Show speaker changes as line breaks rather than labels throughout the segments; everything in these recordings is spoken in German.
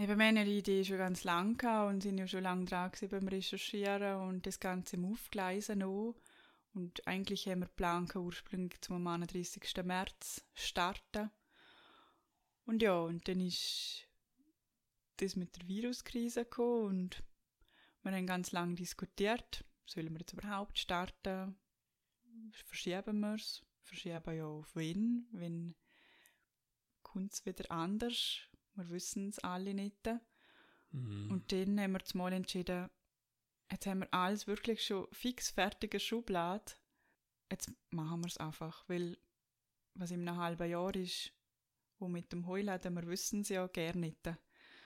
Eben, wir haben die Idee schon ganz lange und sind ja schon lange dran beim Recherchieren und das Ganze im Aufgleisen auch. Und eigentlich haben wir geplant, ursprünglich zum 31. März starten. Und ja, und dann ist das mit der Viruskrise gekommen und wir haben ganz lange diskutiert, sollen wir jetzt überhaupt starten? Verschieben wir es? Verschieben ja auf wen? Wenn kommt es wieder anders? Wir wissen es alle nicht.
Mhm.
Und dann haben wir zumal entschieden, jetzt haben wir alles wirklich schon fix fertige Schublade. Jetzt machen wir es einfach, weil was in einem halben Jahr ist, wo mit dem Heuladen, wir wissen es ja gerne nicht.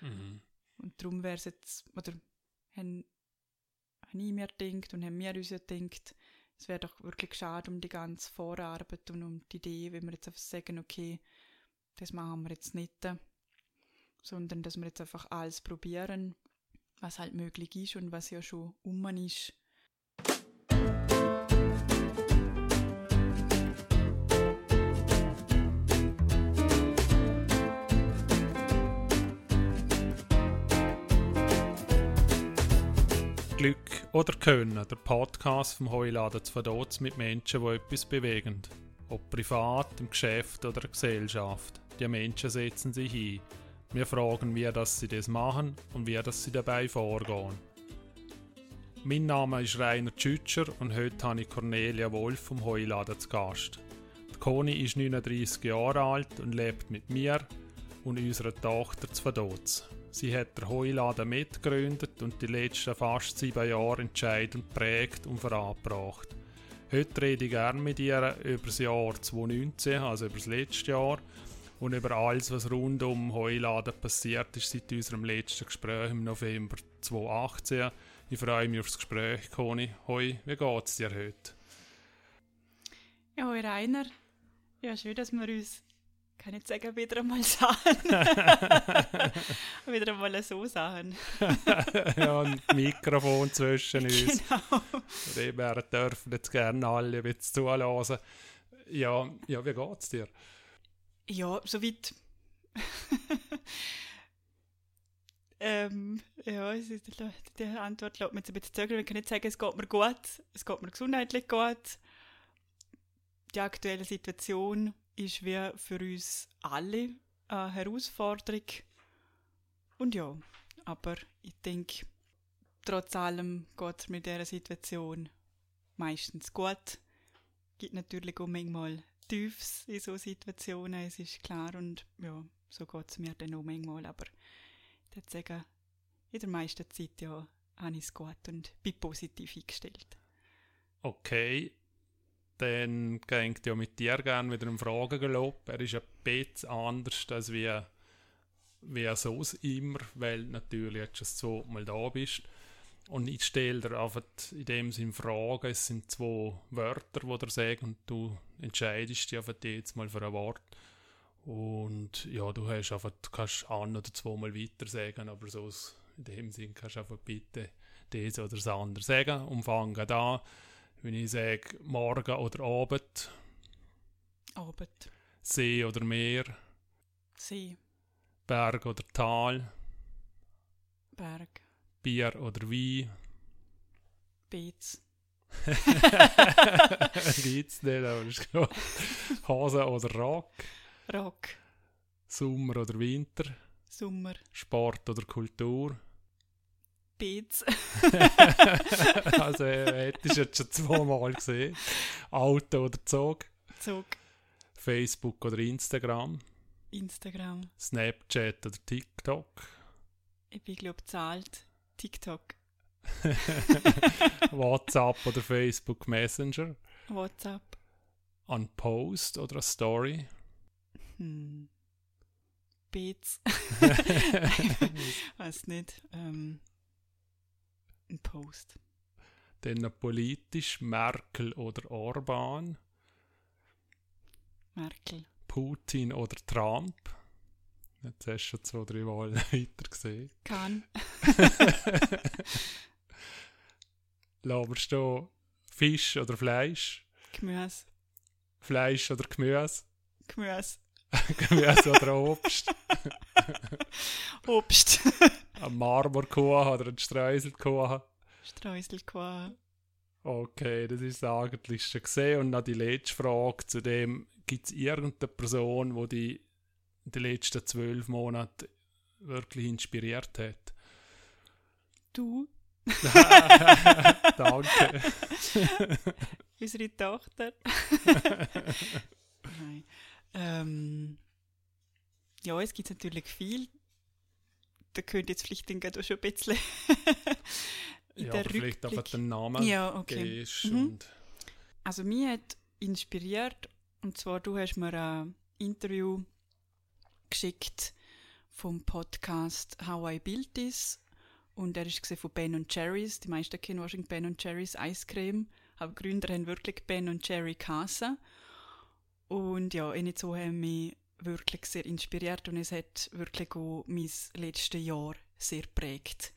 Mhm.
Und darum wäre es jetzt, oder haben, haben ich mir gedacht und haben wir uns ja gedacht, es wäre doch wirklich schade um die ganze Vorarbeit und um die Idee, wenn wir jetzt einfach sagen, okay, das machen wir jetzt nicht, sondern dass wir jetzt einfach alles probieren, was halt möglich ist und was ja schon um ist.
Glück oder Können, der Podcast vom Heuladen zu Verdotz mit Menschen, die etwas bewegen. Ob privat, im Geschäft oder in der Gesellschaft. Die Menschen setzen sich ein. Wir fragen, wie das sie das machen und wie das sie dabei vorgehen. Mein Name ist Rainer Tschütscher und heute habe ich Cornelia Wolf vom Heuladen zu Gast. Die Conny ist 39 Jahre alt und lebt mit mir und unserer Tochter zu Verdotz. Sie hat den Heuladen mitgegründet und die letzten fast sieben Jahre entscheidend prägt und vorangebracht. Heute rede ich gerne mit ihr über das Jahr 2019, also über das letzte Jahr, und über alles, was rund um Heuladen passiert ist seit unserem letzten Gespräch im November 2018. Ich freue mich auf das Gespräch, Conny. Hoi, wie geht es dir heute?
Ja, hoi Rainer. Ja, schön, dass wir uns, kann ich sagen, wieder einmal sahen. wieder einmal so sahen.
ja, ein Mikrofon zwischen uns.
Genau.
Wir dürfen jetzt gerne alle ein bisschen zulassen. Ja, ja wie geht es dir?
Ja, soweit. ähm, ja, die Antwort lässt mich ein bisschen zögern. Ich kann nicht sagen, es geht mir gut, es geht mir gesundheitlich gut. Die aktuelle Situation ist wie für uns alle eine Herausforderung. Und ja, aber ich denke, trotz allem geht es mit dieser Situation meistens gut. Es gibt natürlich auch manchmal Tiefs in so Situationen, es ist klar. Und ja, so geht es mir dann auch manchmal. Aber ich würde sagen, in der meisten Zeit ja, habe ich es gut und bin positiv eingestellt.
Okay, dann ich ja mit dir gerne wieder einen Fragengelob. Er ist ein bisschen anders als wie, wie sonst immer, weil natürlich jetzt schon das zweite Mal da bist. Und ich stelle dir einfach in dem Sinn Fragen. Es sind zwei Wörter, die dir sagen und du entscheidest dich einfach jetzt mal für ein Wort. Und ja, du hast einfach, du kannst ein oder zweimal weiter sagen, aber so in dem Sinn kannst du einfach bitte das oder das andere sagen. Und fange da, wenn ich sage Morgen oder Abend,
Abend,
See oder Meer,
See,
Berg oder Tal,
Berg,
Bier oder Wein.
Beets,
Gibt's nicht, aber ist klar. Hose oder Rock,
Rock,
Sommer oder Winter,
Sommer,
Sport oder Kultur.
Beets,
also äh, hättest du jetzt schon zweimal gesehen. Auto oder Zug,
Zug,
Facebook oder Instagram,
Instagram.
Snapchat oder TikTok,
Ich bin, glaube ich, zahlt. TikTok,
WhatsApp oder Facebook Messenger,
WhatsApp.
an Post oder eine Story.
Hm. Beets. Weiß nicht. Ähm, ein Post.
Dann politisch Merkel oder Orban,
Merkel.
Putin oder Trump. Jetzt hast du schon zwei, drei Mal weiter gesehen.
Kann.
Wir stehen Fisch oder Fleisch,
Gemüse.
Fleisch oder Gemüse,
Gemüse.
Gemüse oder Obst,
Obst.
Ein Marmorkuchen oder ein Streuselkuchen?
Streuselkuchen.
Okay, das ist das Eigentlichste gesehen. Und noch die letzte Frage zu dem, gibt es irgendeine Person, die die in den letzten zwölf Monaten wirklich inspiriert hat?
Du?
Danke.
Unsere Tochter. Nein. Ähm, ja, es gibt natürlich viel. Da könnte jetzt vielleicht gerade schon ein bisschen in
ja,
der
vielleicht einfach den Namen
Ja, okay.
gehst
Mhm. Also mich hat inspiriert, und zwar du hast mir ein Interview geschickt vom Podcast How I Built This und er ist von Ben Jerry's. Die meisten kennen wahrscheinlich Ben Jerry's Eiscreme, aber die Gründer haben wirklich Ben Jerry Kasse. Und ja, ihnen so haben mich wirklich sehr inspiriert und es hat wirklich auch mein letztes Jahr sehr prägt.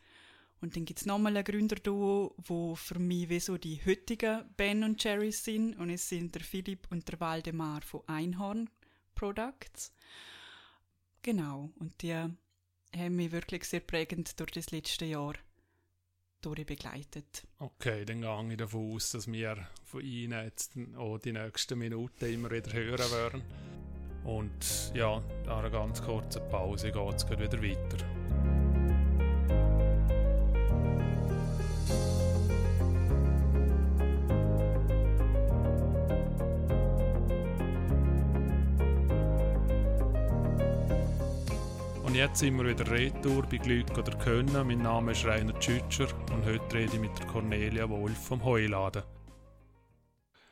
Und dann gibt es nochmal ein Gründerduo, wo für mich wie so die heutigen Ben und Jerry's sind. Und es sind der Philipp und der Waldemar von Einhorn Products. Genau. Und die haben mich wirklich sehr prägend durch das letzte Jahr durchbegleitet.
okay, dann gehe ich davon aus, dass wir von Ihnen jetzt auch die nächsten Minuten immer wieder hören werden. Und ja, nach einer ganz kurzen Pause geht es wieder weiter. Und jetzt sind wir wieder retour bei Glück oder Können. Mein Name ist Rainer Tschütscher und heute rede ich mit Cornelia Wolf vom Heuladen.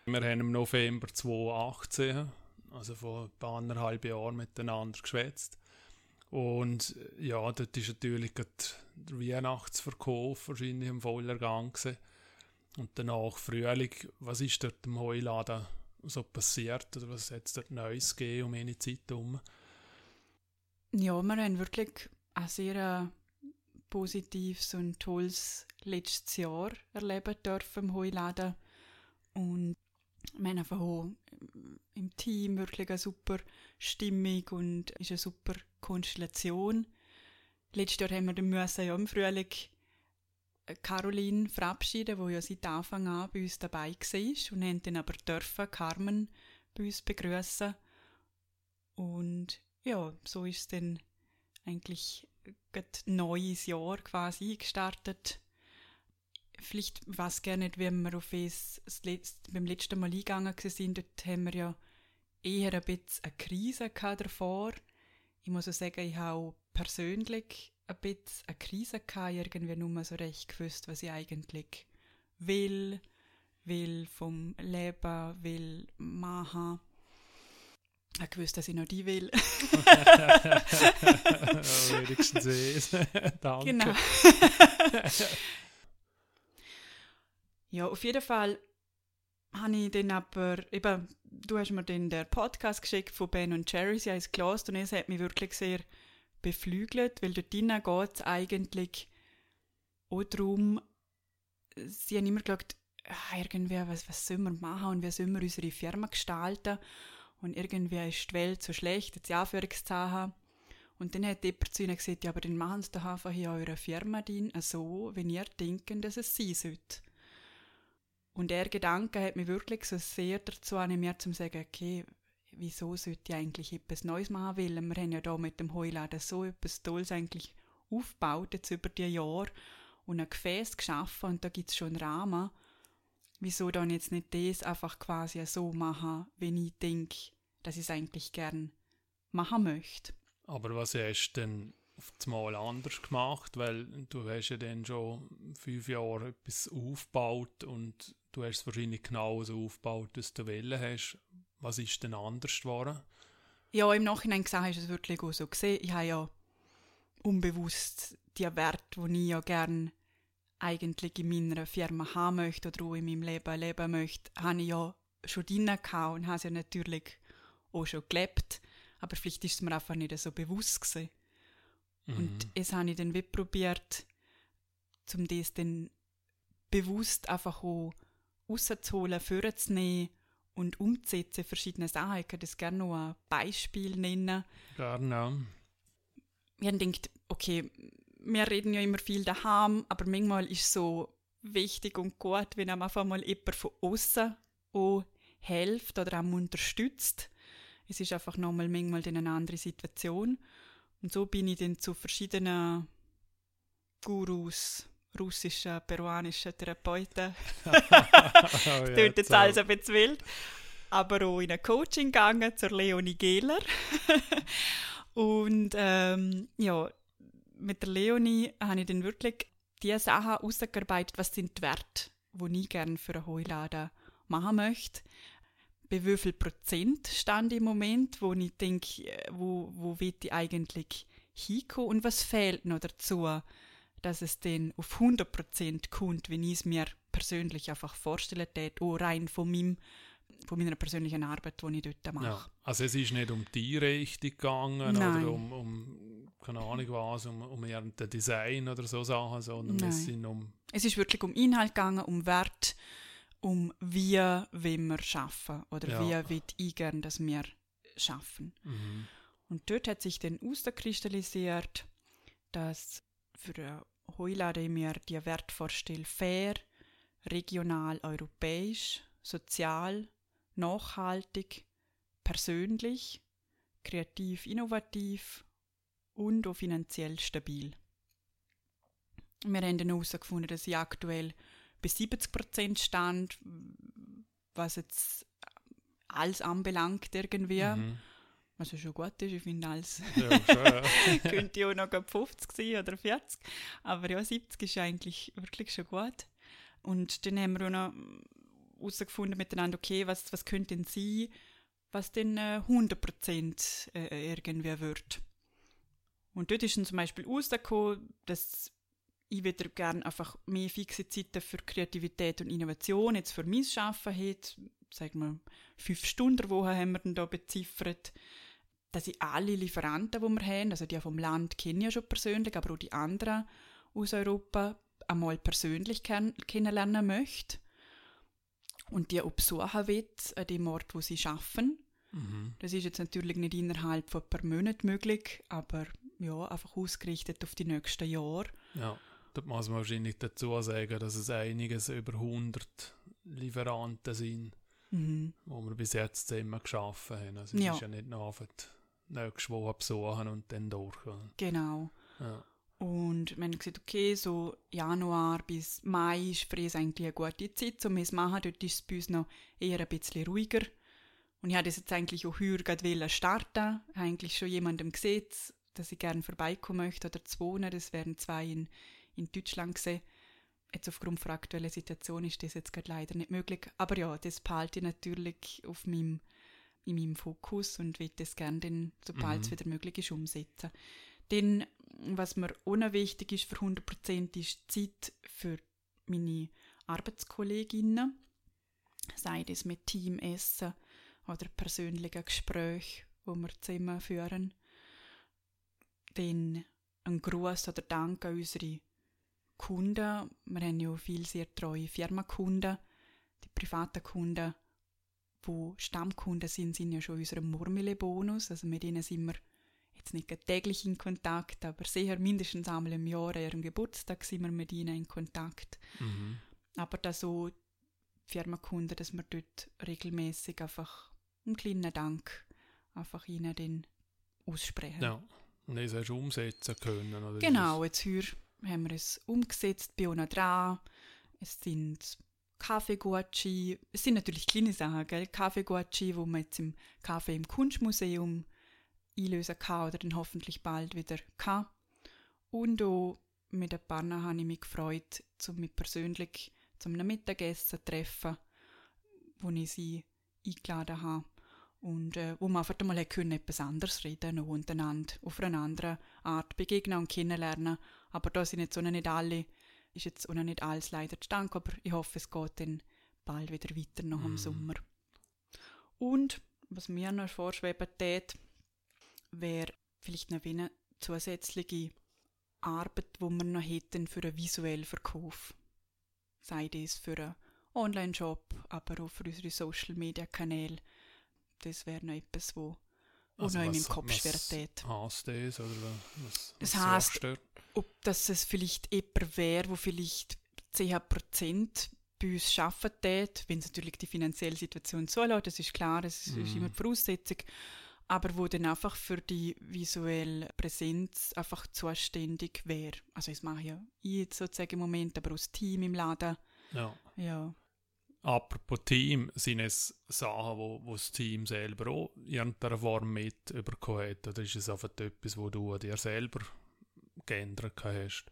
Wir haben im November 2018, also vor ein paar anderthalb Jahren, miteinander geschwätzt. Und ja, dort ist natürlich der Weihnachtsverkauf wahrscheinlich im vollen Gang gewesen. Und danach Frühling. Was ist dort im Heuladen so passiert? Oder was hat es dort Neues gegeben um eine Zeit herum?
Ja, wir haben wirklich ein sehr äh, positives und tolles letztes Jahr erleben dürfen im Heuladen. Und wir haben einfach auch im Team wirklich eine super Stimmung und ist eine super Konstellation. Letztes Jahr haben wir müssen, ja, im Frühling Caroline verabschieden, die ja seit Anfang an bei uns dabei war und haben dann aber dürfen Carmen bei uns begrüßen ja, so ist es dann eigentlich ein neues Jahr quasi gestartet. Vielleicht weiß gar nicht, wenn wir auf es beim letzten Mal eingegangen sind, dort haben wir ja eher ein bisschen eine Krise davor. Ich muss auch sagen, ich habe auch persönlich ein bisschen eine Krise gehabt, irgendwie nur so recht gewusst, was ich eigentlich will, will vom Leben, will machen. Ich habe gewusst, dass ich noch die will.
Wenigstens es. Danke.
Genau. ja, auf jeden Fall habe ich dann aber, eben, du hast mir dann den Podcast geschickt von Ben und Jerry, sie haben es gelesen und es hat mich wirklich sehr beflügelt, weil dort drinnen geht es eigentlich auch darum, sie haben immer gesagt, ah, irgendwie, was, was sollen wir machen und wie sollen wir unsere Firma gestalten und irgendwie ist die Welt so schlecht, jetzt Anführungszeichen. Und dann hat jemand zu ihnen gesagt, ja, aber dann machen sie doch einfach in eurer Firma drin so, wenn ihr denkt, dass es sein sollte. Und der Gedanke hat mich wirklich so sehr dazu animiert, zu sagen, okay, wieso sollte ich eigentlich etwas Neues machen wollen? Wir haben ja da mit dem Heuladen so etwas Tolles eigentlich aufgebaut, jetzt über die Jahre, und ein Gefäß geschaffen, und da gibt es schon einen Rahmen. Wieso dann jetzt nicht das einfach quasi so machen, wenn ich denke, dass ich es eigentlich gern machen möchte?
Aber was hast du denn auf das Mal anders gemacht? Weil du hast ja dann schon fünf Jahre etwas aufgebaut und du hast es wahrscheinlich genauso aufgebaut, wie du Welle hast. Was ist denn anders geworden?
Ja, im Nachhinein gesagt ist es wirklich auch so gesehen. Ich habe ja unbewusst die Werte, die ich ja gern eigentlich in meiner Firma haben möchte oder auch in meinem Leben leben möchte, habe ich ja schon drin gehabt und habe es ja natürlich auch schon gelebt. Aber vielleicht ist es mir einfach nicht so bewusst gewesen. Und es habe ich dann wie probiert, um das dann bewusst einfach auch rauszuholen, vorzunehmen und umzusetzen, verschiedene Sachen. Ich kann das gerne noch ein Beispiel nennen.
Gerne.
Ich habe gedacht, okay, wir reden ja immer viel daheim, aber manchmal ist es so wichtig und gut, wenn einem einfach mal jemand von außen auch hilft oder auch unterstützt. Es ist einfach nochmal manchmal eine andere Situation. Und so bin ich dann zu verschiedenen Gurus, russischen, peruanischen Therapeuten. ja, Tönt jetzt alles ein bisschen wild. Aber auch in ein Coaching gegangen zur Leonie Gehler. und ähm, ja, mit der Leonie habe ich dann wirklich die Sachen ausgearbeitet, was sind die Werte, die ich gerne für einen Heuladen machen möchte. Bei wie viel Prozent stand im Moment, wo ich denke, wo, wo will ich eigentlich hinkommen und was fehlt noch dazu, dass es dann auf 100 Prozent kommt, wenn ich es mir persönlich einfach vorstellen würde, auch rein von meinem von meiner persönlichen Arbeit, die ich dort mache. Ja,
also es ist nicht um die Richtung gegangen Nein. oder um, um, keine Ahnung was, um, um irgendein Design oder so Sachen, sondern Nein. es sind um...
Es ist wirklich um Inhalt gegangen, um Wert, um wie wollen wir arbeiten oder ja. wie will ich gerne, dass wir schaffen. Mhm. Und dort hat sich dann herauskristallisiert, dass für Heulade mir die Wert vorstelle, fair, regional, europäisch, sozial, nachhaltig, persönlich, kreativ, innovativ und auch finanziell stabil. Wir haben dann herausgefunden, dass ich aktuell bei 70 Prozent stand, was jetzt alles anbelangt irgendwie. Mhm. Was ja schon gut ist, ich finde alles. Ja, schon, ja. könnte ja auch noch 50 sein oder 40. Aber ja, 70 ist eigentlich wirklich schon gut. Und dann haben wir auch noch herausgefunden miteinander, okay, was, was könnte denn sein, was denn äh, 100% äh, irgendwie wird. Und dort ist dann zum Beispiel herausgekommen, dass ich wieder gerne einfach mehr fixe Zeiten für Kreativität und Innovation jetzt für mein Arbeiten hätte. Sagen wir, fünf Stunden Woche haben wir dann da beziffert. Dass ich alle Lieferanten, die wir haben, also die vom Land kenne ich ja schon persönlich, aber auch die anderen aus Europa, einmal persönlich kenn kennenlernen möchte und die auch besuchen will, an dem Ort, wo sie arbeiten. Mhm. Das ist jetzt natürlich nicht innerhalb von ein paar Monaten möglich, aber ja, einfach ausgerichtet auf die nächsten Jahre.
Ja. Da muss man wahrscheinlich dazu sagen, dass es einiges über 100 Lieferanten sind, mhm. wo wir bis jetzt zusammen geschaffen haben. Also es ja. ist ja nicht nur nächste Woche besuchen und dann durch.
Genau. Ja. Und wir haben gesagt, okay, so Januar bis Mai ist für uns eigentlich eine gute Zeit, um es zu machen. Dort ist es bei uns noch eher ein bisschen ruhiger. Und ich wollte das jetzt eigentlich auch heuer starten. Ich habe eigentlich schon jemandem gesehen, dass ich gerne vorbeikommen möchte oder zu wohnen. Das wären zwei in in Deutschland gesehen. Jetzt aufgrund der aktuellen Situation ist das jetzt gerade leider nicht möglich. Aber ja, das behalte ich natürlich auf meinem, in meinem Fokus und will das gerne, dann, sobald mhm. es wieder möglich ist, umsetzen. Denn was mir unwichtig ist für 100% ist Zeit für meine Arbeitskolleginnen, sei das mit Teamessen oder persönlichen Gesprächen, wo wir zusammen führen. Dann ein Gruß oder Dank an unsere Kunden, wir haben ja viele sehr treue Firmenkunden, die privaten Kunden, die Stammkunden sind, sind ja schon unserem Murmele-Bonus, also mit ihnen sind wir jetzt nicht täglich in Kontakt, aber sicher mindestens einmal im Jahr, an ihrem Geburtstag sind wir mit ihnen in Kontakt. Mhm. Aber da so Firmenkunden, dass wir dort regelmäßig einfach einen kleinen Dank einfach ihnen den aussprechen.
Ja, und das hast du umsetzen können, oder?
Genau, jetzt hör haben wir es umgesetzt, bei uns dran. Es sind Kaffeeguaci, es sind natürlich kleine Sachen, gell? Kaffeeguaci, wo man jetzt im Kaffee im Kunstmuseum einlösen kann oder dann hoffentlich bald wieder kann. Und auch mit ein paar habe ich mich gefreut, um mich persönlich zum Mittagessen zu treffen, wo ich sie eingeladen habe. Und äh, wo man einfach mal können, etwas anderes reden und untereinander auf eine andere Art begegnen und kennenlernen aber da sind jetzt auch noch nicht alle, ist jetzt auch noch nicht alles leider zustande, aber ich hoffe, es geht dann bald wieder weiter nach dem mm. Sommer. Und was mir noch vorschweben tät, wäre vielleicht noch eine zusätzliche Arbeit, wo wir noch hätten für einen visuellen Verkauf. Sei das für einen Online-Shop, aber auch für unsere Social-Media-Kanäle. Das wäre noch etwas, wo, also noch in meinem Kopf
schwirrt. Was heisst das? Oder was, was
es heisst, ob das es vielleicht jemand wäre, wo vielleicht 10% bei uns arbeitet, wenn es natürlich die finanzielle Situation zulässt, das ist klar, das ist, mm. ist immer die Voraussetzung, aber wo dann einfach für die visuelle Präsenz einfach zuständig wäre. Also das mache ja ich jetzt sozusagen im Moment, aber aus Team im Laden.
Ja.
ja.
Apropos Team, sind es Sachen, wo, wo das Team selber auch in irgendeiner Form mit bekommen hat? Oder ist es einfach etwas, wo du dir selber geändert hast?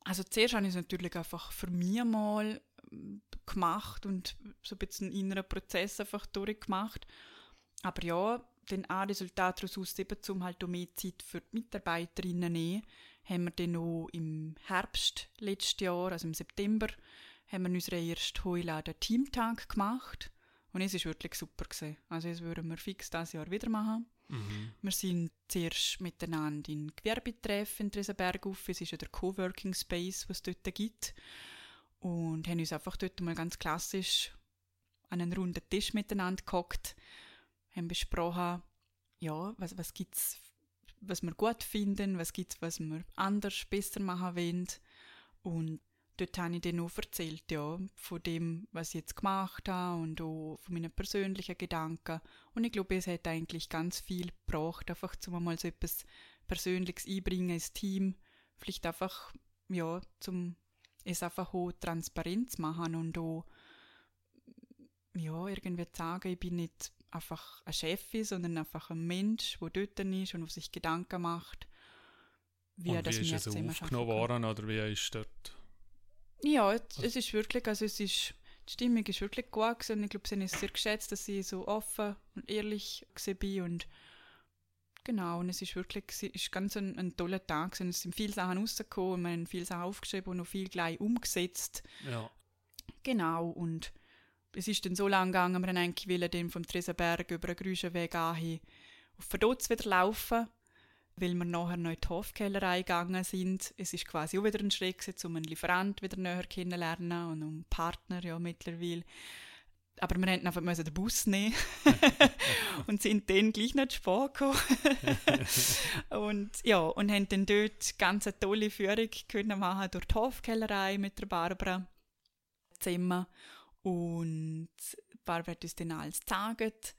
Also zuerst habe ich es natürlich einfach für mich mal gemacht und so ein bisschen einen inneren Prozess einfach durchgemacht. Aber ja, den ein Resultat daraus um halt auch mehr Zeit für die Mitarbeiterinnen zu nehmen, haben wir dann auch im Herbst letztes Jahr, also im September, haben wir unseren ersten Heuladen Teamtag gemacht. Und es war wirklich super. Gewesen. Also das würden wir fix dieses Jahr wieder machen. Mhm. Wir sind zuerst miteinander in Gewerbetreff in Tresenberg auf. Es ist ja der Coworking Space, was es dort gibt. Und haben uns einfach dort mal ganz klassisch an einen runden Tisch miteinander gehockt, haben besprochen, ja, was, was es, was wir gut finden, was gibt es, was wir anders, besser machen wollen. Und dort habe ich dann auch erzählt, ja, von dem, was ich jetzt gemacht habe und auch von meinen persönlichen Gedanken. Und ich glaube, es hat eigentlich ganz viel gebraucht, einfach zum mal so etwas Persönliches einbringen ins Team. Vielleicht einfach, ja, zum es einfach auch transparent machen und auch, ja, irgendwie sagen, ich bin nicht einfach ein Chef, sondern einfach ein Mensch, der dort ist und sich Gedanken macht,
wie und er das wie ist es aufgenommen worden oder wie ist dort
ja, es, es ist wirklich, also es ist, die Stimmung ist wirklich gut gewesen. Ich glaube, sie haben es sehr geschätzt, dass ich so offen und ehrlich war und genau, und es ist wirklich, es ist ganz ein, ein toller Tag gewesen. Es sind viele Sachen rausgekommen, wir haben viele Sachen aufgeschrieben und noch viel gleich umgesetzt.
Ja.
Genau, und es ist dann so lang gegangen, wir haben eigentlich wollen, dann vom Tresenberg über den Grüschenweg an auf Verdotz wieder laufen weil wir nachher noch in die Hofkellerei gegangen sind. Es ist quasi auch wieder ein Schritt gewesen, um einen Lieferant wieder näher kennenzulernen und um einen Partner ja mittlerweile. Aber wir mussten einfach den Bus nehmen und sind dann gleich nicht spät gekommen. und ja, und haben dann dort ganz eine tolle Führung können machen durch die Hofkellerei mit der Barbara zusammen. Und Barbara hat uns dann alles gezeigt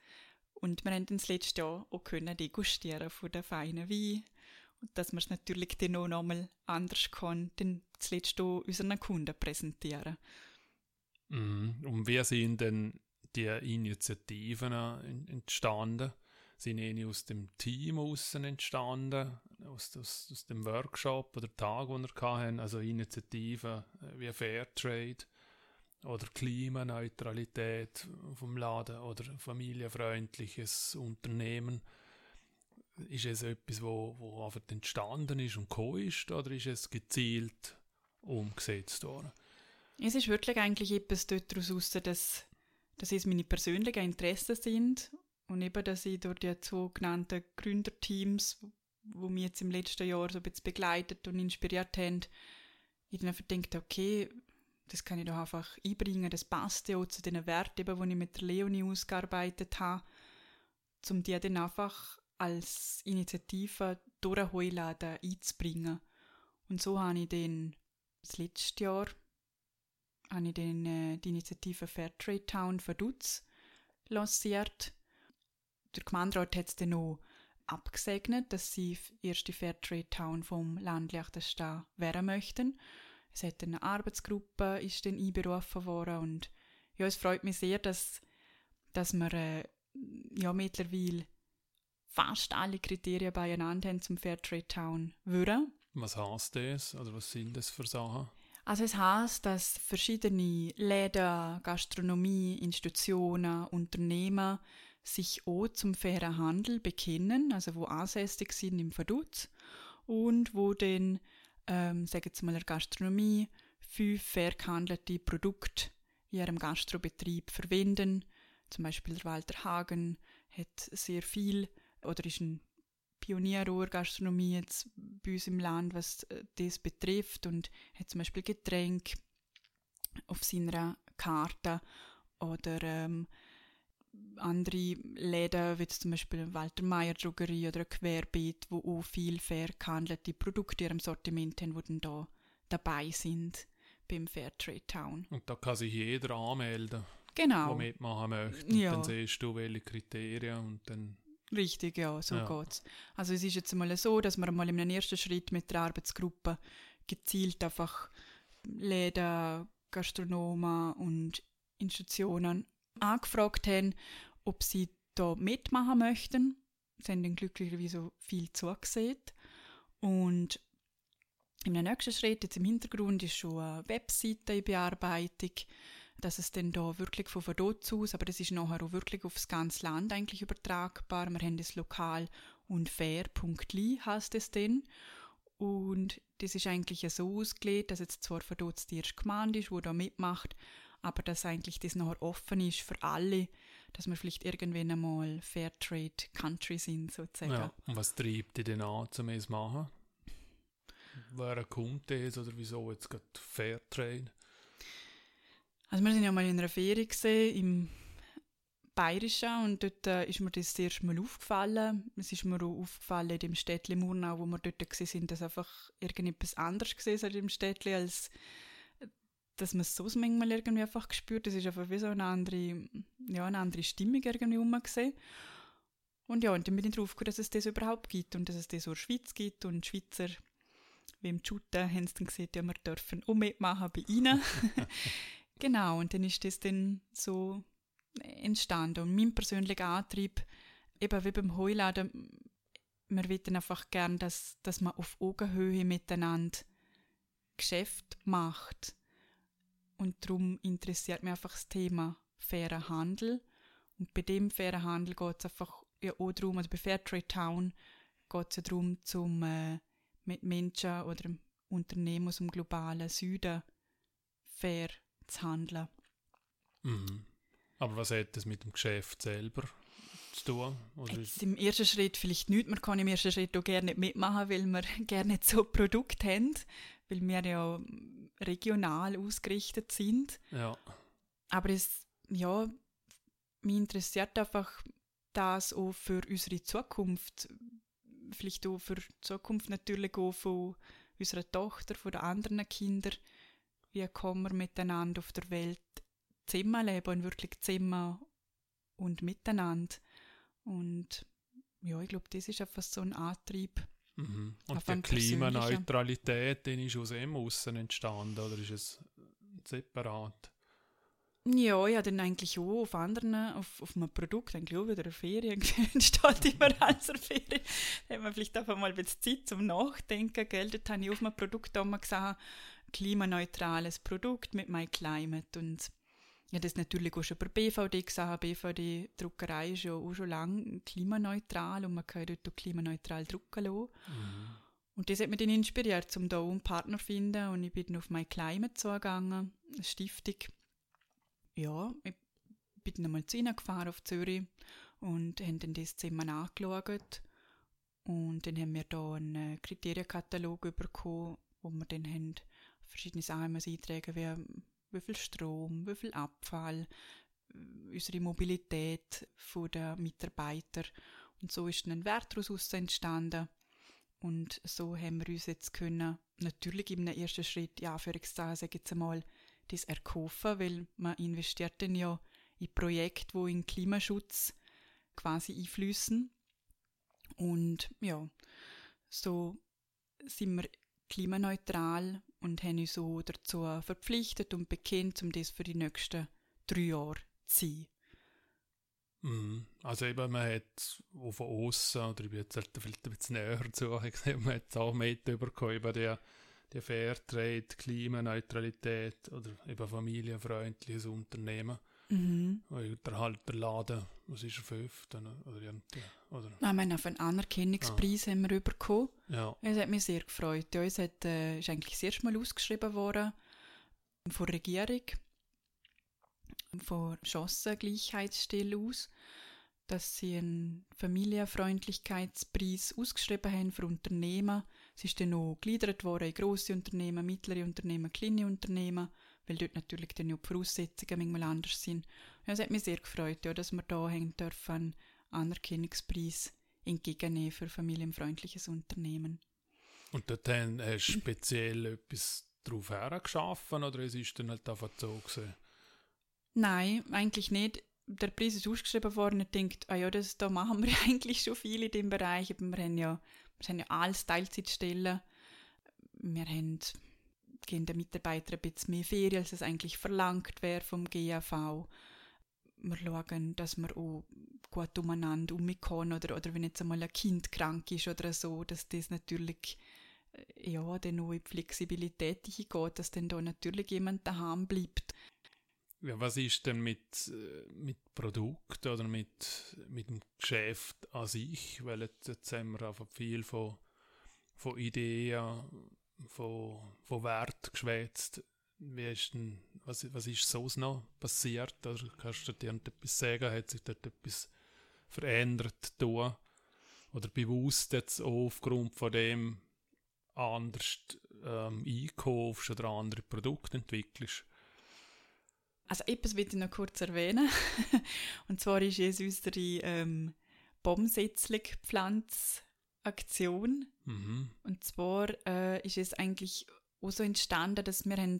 und wir haben das letzte Jahr auch können degustieren von den feinen Wein. Und dass wir es natürlich dann auch nochmal anders können, dann das letzte Jahr unseren Kunden präsentieren.
Mhm. Und wie sind denn die Initiativen entstanden? Sind die aus dem Team außen entstanden, aus, aus, aus, dem Workshop oder Tag, den wir hatten, also Initiativen wie Fairtrade? Oder Klimaneutralität vom Laden oder familienfreundliches Unternehmen. Ist es etwas, wo, wo einfach entstanden ist und gekommen ist, oder ist es gezielt umgesetzt worden?
Es ist wirklich eigentlich etwas daraus raus, dass, dass es meine persönlichen Interessen sind und eben, dass ich durch die sogenannten Gründerteams, wo mich jetzt im letzten Jahr so ein bisschen begleitet und inspiriert haben, ich dann einfach denke, okay, das kann ich doch einfach einbringen. Das passt ja auch zu den Werten, die ich mit Leonie ausgearbeitet habe, um die dann einfach als Initiative durch einen Heuladen einzubringen. Und so habe ich dann das letzte Jahr habe ich dann, äh, die Initiative Fairtrade Town Vaduz lanciert. Der Gemeinderat hat es dann auch abgesegnet, dass sie erste Fairtrade Town vom Land Liechtenstein werden möchten. Es hat eine Arbeitsgruppe ist dann einberufen worden und ja, es freut mich sehr, dass, dass wir äh, ja mittlerweile fast alle Kriterien beieinander haben zum Fairtrade Town würden.
Was heißt das? Also was sind das für Sachen?
Also es heißt, dass verschiedene Läden, Gastronomie, Institutionen, Unternehmen sich auch zum fairen Handel bekennen, also wo ansässig sind im Verdutz und wo dann ähm, sagen wir mal, der Gastronomie fünf fair gehandelte Produkte in ihrem Gastrobetrieb verwenden. Zum Beispiel der Walter Hagen hat sehr viel oder ist ein Pionier Gastronomie jetzt bei uns im Land, was äh, das betrifft und hat zum Beispiel Getränk auf seiner Karte oder ähm, andere Läden, wie zum Beispiel Walter Meyer Drogerie oder Querbeet, wo auch viel fair gehandelte Produkte in ihrem Sortiment haben, die dann da dabei sind beim Fairtrade Town.
Und da kann sich jeder anmelden,
Genau.
der mitmachen möchte.
Ja.
dann siehst du, welche Kriterien und dann...
Richtig, ja, so
Ja.
geht's. Also es ist jetzt mal so, dass wir mal einem ersten Schritt mit der Arbeitsgruppe gezielt einfach Läden, Gastronomen und Institutionen angefragt haben, ob sie da mitmachen möchten. Sie haben dann glücklicherweise viel zugesehen. Und im nächsten Schritt, jetzt im Hintergrund, ist schon eine Webseite in Bearbeitung, dass es dann da wirklich von dort aus, aber das ist nachher auch wirklich aufs ganze Land eigentlich übertragbar. Wir haben das lokal und fair.li heißt es dann. Und das ist eigentlich so ausgelegt, dass jetzt zwar von dort die erste Gemeinde ist, die da mitmacht, aber dass eigentlich das nachher offen ist für alle, dass wir vielleicht irgendwann einmal Fairtrade Country sind, sozusagen.
Ja. Und was treibt dich denn an, um es zu machen? Wer kommt das oder wieso jetzt gerade Fairtrade?
Also wir sind ja mal in einer Ferie gesehen, im Bayerischen und dort äh, ist mir das das erste Mal aufgefallen. Es ist mir auch aufgefallen in dem Städtli Murnau, wo wir dort gesehen sind, dass einfach irgendetwas anderes gesehen als im Städtli, als dass man es so manchmal irgendwie einfach gespürt. Es ist einfach wie so eine andere, ja, eine andere Stimmung irgendwie rum gesehen. Und ja, und dann bin ich drauf gekommen, dass es das überhaupt gibt und dass es das in der Schweiz gibt und die Schweizer, wie im Shooten, haben sie dann gesehen, ja, wir dürfen auch mitmachen bei ihnen. Genau, und dann ist das dann so entstanden. Und mein persönlicher Antrieb, eben wie beim Heuladen, wir wollen einfach gern, dass, dass man auf Augenhöhe miteinander Geschäft macht. Und darum interessiert mich einfach das Thema fairer Handel. Und bei dem fairen Handel geht es einfach ja auch darum, also bei Fairtrade Town geht es ja darum, zum äh, mit Menschen oder Unternehmen aus dem globalen Süden fair zu handeln.
Mhm. Aber was hat das mit dem Geschäft selber zu tun? Oder ist,
Jetzt im ersten Schritt vielleicht nicht. Man kann im ersten Schritt auch gerne nicht mitmachen, weil wir gerne nicht so Produkte haben, weil wir ja regional ausgerichtet sind.
ja.
Aber es, ja, mich interessiert einfach das auch für unsere Zukunft. Vielleicht auch für die Zukunft natürlich auch von unserer Tochter, von den anderen Kindern. Wie kommen wir miteinander auf der Welt zusammenleben und wirklich zusammen und miteinander. Und ja, ich glaube, das ist einfach so ein Antrieb.
Mhm. Und die Klimaneutralität, die ist aus dem aussen entstanden oder ist es separat?
Ja, ja, dann eigentlich auch auf anderen, auf, auf einem Produkt, eigentlich auch wieder eine Ferien entsteht immer als eine Ferien. Da haben wir vielleicht einfach mal ein bisschen Zeit zum Nachdenken, gell? Dort habe ich auf einem Produkt auch mal gesagt, klimaneutrales Produkt mit My Climate und ja, das natürlich auch schon bei BVD gesagt. BVD Druckerei ist ja auch schon lange klimaneutral und man kann dort auch klimaneutral drucken lassen.
Mhm.
Und das hat mich dann inspiriert, um da auch einen Partner zu finden. Und ich bin auf My Climate zugegangen, eine Stiftung. Ja, ich bin einmal zu ihnen gefahren auf Zürich und haben dann das Zimmer angeschaut. Und dann haben wir da einen äh, Kriterienkatalog bekommen, wo wir dann haben verschiedene Sachen eintragen wie wie viel Strom, wie viel Abfall, unsere Mobilität der Mitarbeiter. Und so ist ein Wert daraus entstanden. Und so haben wir uns jetzt können, natürlich einem ersten Schritt, ja, für ich jetzt einmal, das erkaufen, weil man investiert dann ja in Projekte, wo in Klimaschutz quasi einflüssen. Und ja, so sind wir klimaneutral und haben uns so dazu verpflichtet und bekannt, um das für die nächsten drei Jahre zu sein.
Mhm. Also eben, man hat auch von außen, oder ich bin jetzt halt vielleicht ein bisschen näher zu, man hat auch mitbekommen über die, die Fairtrade, Klimaneutralität oder eben familienfreundliches Unternehmen.
Mhm.
Weil Der halt der Laden, was ist er, fünf? Oder, oder, oder,
Ich meine, auf einen Anerkennungspreis haben wir bekommen.
ja.
Es hat mich sehr gefreut. Ja, es hat, äh, ist eigentlich das erste Mal ausgeschrieben worden von der Regierung, von Chancengleichheitsstelle aus, dass sie einen Familienfreundlichkeitspreis ausgeschrieben haben für Unternehmen. Es ist dann auch gegliedert worden in grosse Unternehmen, mittlere Unternehmen, kleine Unternehmen, weil dort natürlich dann ja die Voraussetzungen manchmal anders sind. ja, es hat mich sehr gefreut, ja, dass wir da haben dürfen einen Anerkennungspreis entgegennehmen für familienfreundliches Unternehmen.
Und dort hast du speziell etwas darauf hergeschaffen oder es ist dann halt einfach so gewesen?
Nein, eigentlich nicht. Der Preis ist ausgeschrieben worden und denkt, ah ja, das, da machen wir eigentlich schon viel in dem Bereich. Wir haben ja, wir haben ja alles Teilzeitstellen. Wir haben, geben den Mitarbeitern ein bisschen mehr Ferien, als es eigentlich verlangt wäre vom GAV. Wir schauen, dass wir auch gut umeinander umkommen oder, oder wenn jetzt einmal ein Kind krank ist oder so, dass das natürlich äh, ja, dann auch in die Flexibilität geht, dass dann da natürlich jemand daheim bleibt.
Ja, was ist denn mit, äh, mit Produkt oder mit, mit dem Geschäft an sich? Weil jetzt, jetzt haben wir einfach viel von, von Ideen, von, von Wert geschwätzt. Wie ist denn, was, was ist so noch passiert? Oder kannst du dir etwas sagen? Hat sich dort etwas verändert da? Oder bewusst jetzt auch aufgrund von dem anders ähm, einkaufst oder andere Produkte entwickelst?
Also etwas will ich noch kurz erwähnen. Und zwar ist es unsere ähm, Baumsetzling-Pflanzaktion. Mhm. Und zwar äh, ist es eigentlich auch so entstanden, dass wir haben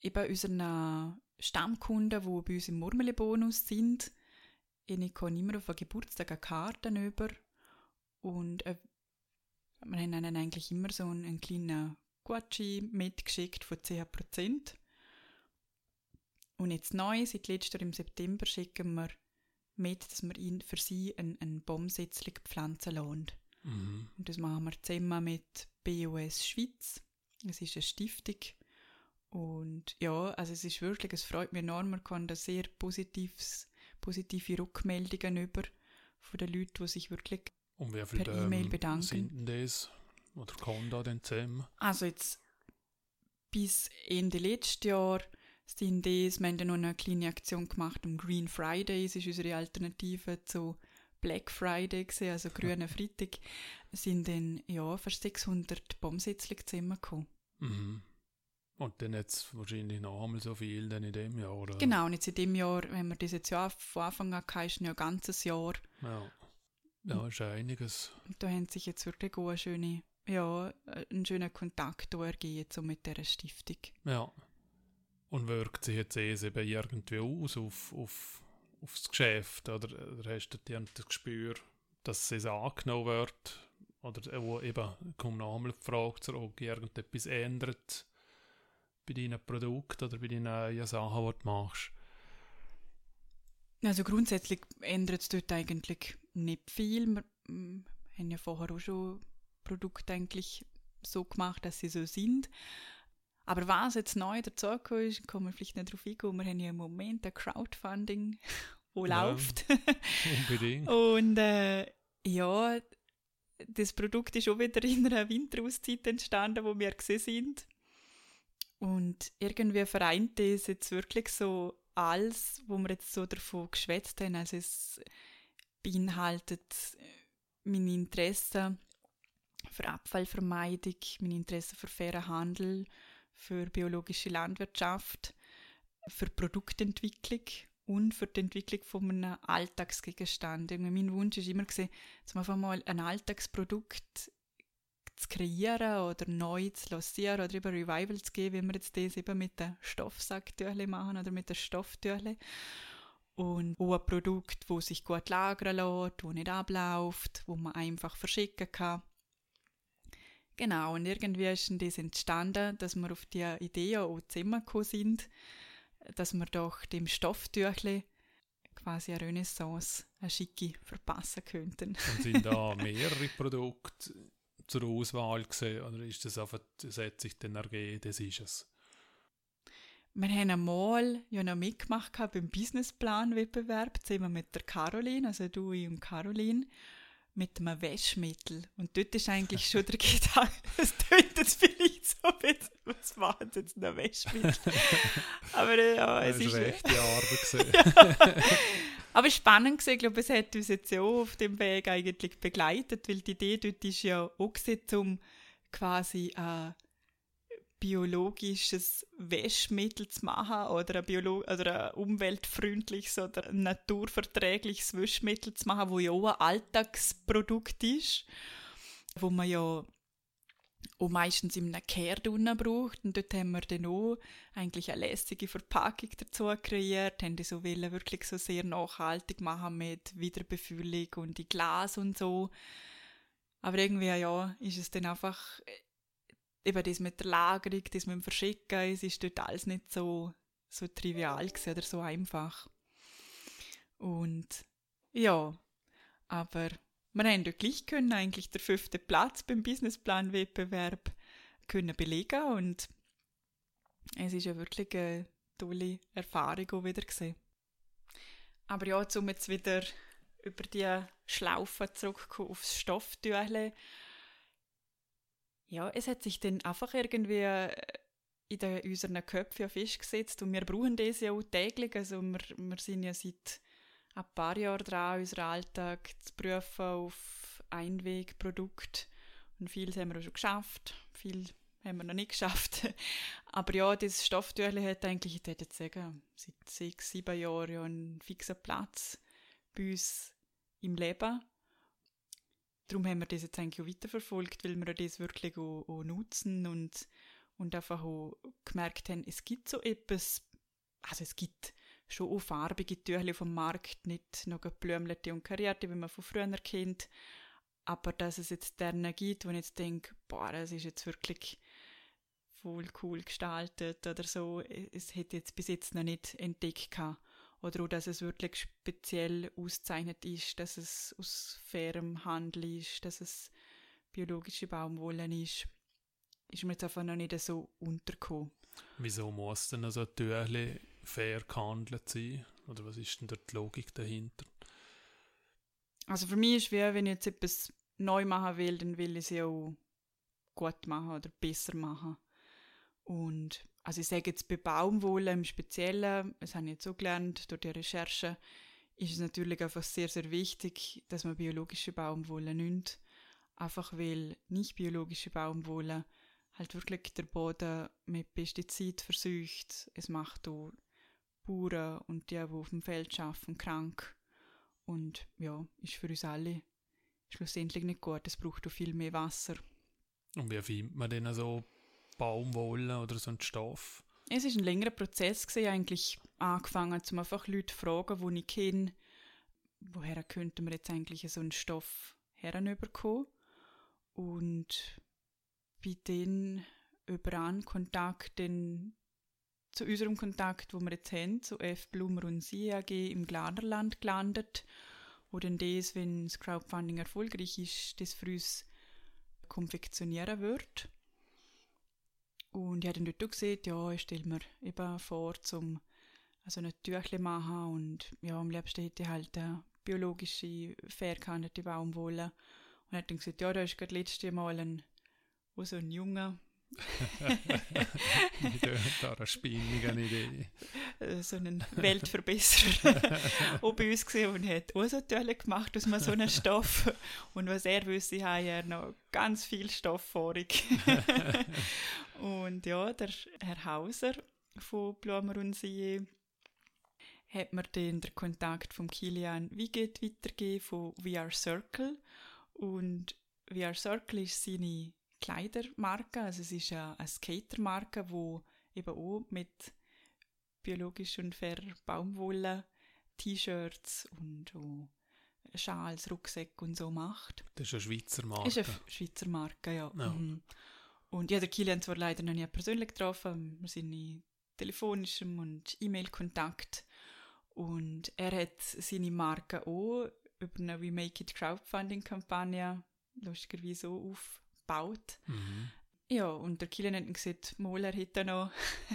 eben unseren Stammkunden, die bei uns im Murmelbonus sind, ich komme immer auf einen Geburtstag eine Karte über und äh, wir haben ihnen eigentlich immer so einen, einen kleinen Gucci mitgeschickt von 10%. Und jetzt neu, seit letztem Jahr im September, schicken wir mit, dass wir ihn für sie einen, einen Baumsetzling pflanzen lassen. Mhm. Und das machen wir zusammen mit BOS Schweiz. Es ist eine Stiftung. Und ja, also es ist wirklich, es freut mich enorm, man kann da sehr positives, positive Rückmeldungen über von den Leuten, die sich wirklich
Und wie per E-Mail bedanken. Sind das? Oder kann da denn zusammen?
Also jetzt bis Ende letztes Jahr sind das, wir haben noch eine kleine Aktion gemacht um Green Friday, das ist unsere Alternative zu Black Friday, gewesen, also grüner Freitag, sind dann ja, fast 600 Baumsetzlinge zusammengekommen.
Mhm. Und dann jetzt wahrscheinlich noch einmal so viel dann in dem Jahr, oder?
Genau, und jetzt in dem Jahr, wenn wir das jetzt ja von Anfang an hatten, ist ja ein ganzes Jahr.
Ja, ja ist einiges.
Und da haben sich jetzt wirklich auch eine schöne, ja, einen schönen Kontakt ergeben so mit dieser Stiftung.
Ja. Und wirkt sich jetzt eh eben irgendwie aus auf, auf, auf das Geschäft? Oder, oder hast du dir das Gespür, dass es angenommen wird? Oder wo eben, kommt noch einmal die Frage zurück, irgendetwas ändert bei deinen Produkten oder bei deinen Sachen, die du machst?
Also grundsätzlich ändert es dort eigentlich nicht viel. Wir, mm, haben ja vorher auch schon Produkte eigentlich so gemacht, dass sie so sind. Aber was jetzt neu dazugekommen ist, kommen wir vielleicht nicht darauf eingehen, wir haben ja im Moment ein Crowdfunding, wo ja, läuft.
unbedingt.
Und äh, ja, das Produkt ist auch wieder in einer Winterauszeit entstanden, wo wir gesehen sind. Und irgendwie vereint das jetzt wirklich so alles, wo wir jetzt so davon geschwätzt haben. Also es beinhaltet mein Interesse für Abfallvermeidung, mein Interesse für fairen Handel, für biologische Landwirtschaft, für Produktentwicklung und für die Entwicklung von einem Alltagsgegenstand. mein Wunsch ist immer gewesen, zum einfach mal ein Alltagsprodukt zu kreieren oder neu zu lancieren oder über Revival zu geben, wie wir jetzt das eben mit den Stoffsacktüchern machen oder mit den Stofftüchern. Und auch ein Produkt, das sich gut lagern lässt, das nicht abläuft, wo man einfach verschicken kann. Genau, und irgendwie ist das entstanden, dass wir auf die Idee auch zusammengekommen sind, dass wir doch dem Stofftüchle quasi eine Renaissance, eine schicke verpassen könnten.
Und sind da mehrere Produkte zur Auswahl gesehen oder ist das einfach, das hat sich dann ergeben, das ist es?
Wir haben einmal ja noch mitgemacht beim Businessplan-Wettbewerb, zusammen mit der Caroline, also du und Caroline mit einem Waschmittel. Und dort ist eigentlich schon der Gedanke, es tönt jetzt vielleicht so, was macht jetzt ein Waschmittel? Aber äh, ja, es ist...
rechte Arbeit
Aber spannend gesehen, ich glaube, es hat uns jetzt ja auch auf dem Weg eigentlich begleitet, weil die Idee dort ist ja auch gewesen, um quasi äh, biologisches Wäschmittel zu machen oder ein, Biolo oder ein umweltfreundliches oder naturverträgliches Wäschmittel zu machen, wo ja auch ein Alltagsprodukt ist, wo man ja auch meistens in einem Kehrdunner braucht. Und dort haben wir dann auch eigentlich eine lässige Verpackung dazu kreiert, haben die so wollen, wirklich so sehr nachhaltig machen mit Wiederbefüllung und in Glas und so. Aber irgendwie, ja, ist es dann einfach eben das mit der Lagerung, das mit dem Verschicken, es ist dort alles nicht so, so trivial gewesen, oder so einfach. Und ja, aber wir haben dort gleich können eigentlich der fünfte Platz beim Businessplan-Wettbewerb können belegen und es ist ja wirklich eine tolle Erfahrung auch wieder gesehen. Aber ja, um jetzt wieder über die Schlaufe zurückzukommen aufs Stofftüchle, ja, es hat sich dann einfach irgendwie äh, in den, unseren Köpfen festgesetzt und wir brauchen das ja auch täglich. Also wir, wir sind ja seit ein paar Jahren dran, unseren Alltag zu prüfen auf Einwegprodukte. Und vieles haben wir auch schon geschafft, viel haben wir noch nicht geschafft. Aber ja, das Stofftüchli hat eigentlich, ich würde sagen, seit sechs, sieben Jahren ja einen fixen Platz bei uns im Leben darum haben wir das jetzt eigentlich auch weiterverfolgt, weil wir das wirklich auch, auch nutzen und, und einfach auch gemerkt haben, es gibt so etwas, also es gibt schon auch farbige Tücher vom Markt, nicht noch geblümte und karierte, wie man von früher kennt, aber dass es jetzt deren gibt, wo ich jetzt denke, boah, das ist jetzt wirklich voll cool gestaltet oder so, es hätte jetzt bis jetzt noch nicht entdeckt gehabt oder auch, dass es wirklich speziell auszeichnet ist, dass es aus fairem Handel ist, dass es biologische Baumwolle ist, ist mir jetzt einfach noch nicht so untergekommen.
Wieso muss denn so ein Türchen fair gehandelt sein? Oder was ist denn die Logik dahinter?
Also für mich ist es wie, wenn ich jetzt etwas neu machen will, dann will ich es ja auch gut machen oder besser machen. Und also ich sage jetzt bei Baumwolle im Speziellen, das habe ich jetzt so gelernt durch die Recherche, ist es natürlich einfach sehr, sehr wichtig, dass man biologische Baumwolle nimmt. Einfach weil nicht biologische Baumwolle halt wirklich der Boden mit Pestizid versucht. Es macht auch Bauern und die, die auf dem Feld arbeiten, krank. Und ja, ist für uns alle schlussendlich nicht gut. Es braucht auch viel mehr Wasser.
Und wie findet man denn so Baumwolle oder so ein Stoff?
Es ist ein längerer Prozess gewesen, eigentlich angefangen, zum einfach Leute zu fragen, die ich kenne, woher könnte man jetzt eigentlich so einen Stoff herüberkommen und bei den über einen Kontakt den, zu unserem Kontakt, wo wir jetzt haben, zu F. Blumer und Sie AG im Glanerland gelandet, wo dann das, wenn das Crowdfunding erfolgreich ist, das für uns konfektionieren wird. Und ich habe dann dort gesehen, ja, ich stelle mir eben vor, zum also ein Tüchle machen und ja, am liebsten hätte ich halt eine biologische, fair gehandelte Baumwolle. Und er hat dann gesagt, ja, da ist gerade letztes Mal ein, so ein Junge
da eine spinnige Idee.
Äh, so einen Weltverbesserer auch bei uns gesehen und hat auch so Tölle gemacht aus so einem Stoff. Und was er wüsste, habe er noch ganz viel Stoff vorig. und ja, der Herr Hauser von Blumer und Sie hat mir dann den Kontakt vom Kilian Wiegett weitergegeben von VR Circle. Und VR Circle ist seine Kleidermarke. Also es ist eine, eine Skatermarke, die eben auch mit biologisch und fairer Baumwolle T-Shirts und auch Schals, Rucksäcke und so macht.
Das ist eine Schweizer Marke.
Das ist eine Schweizer Marke, ja. ja. Mhm. Und ja, der Kilian zwar leider noch nie persönlich getroffen, wir sind in telefonischem und E-Mail-Kontakt. Und er hat seine Marke auch über eine We Make It Crowdfunding-Kampagne lustigerweise auch auf, gebaut. Mhm. Ja, und der Kilian hat gesagt, mal, er hätte noch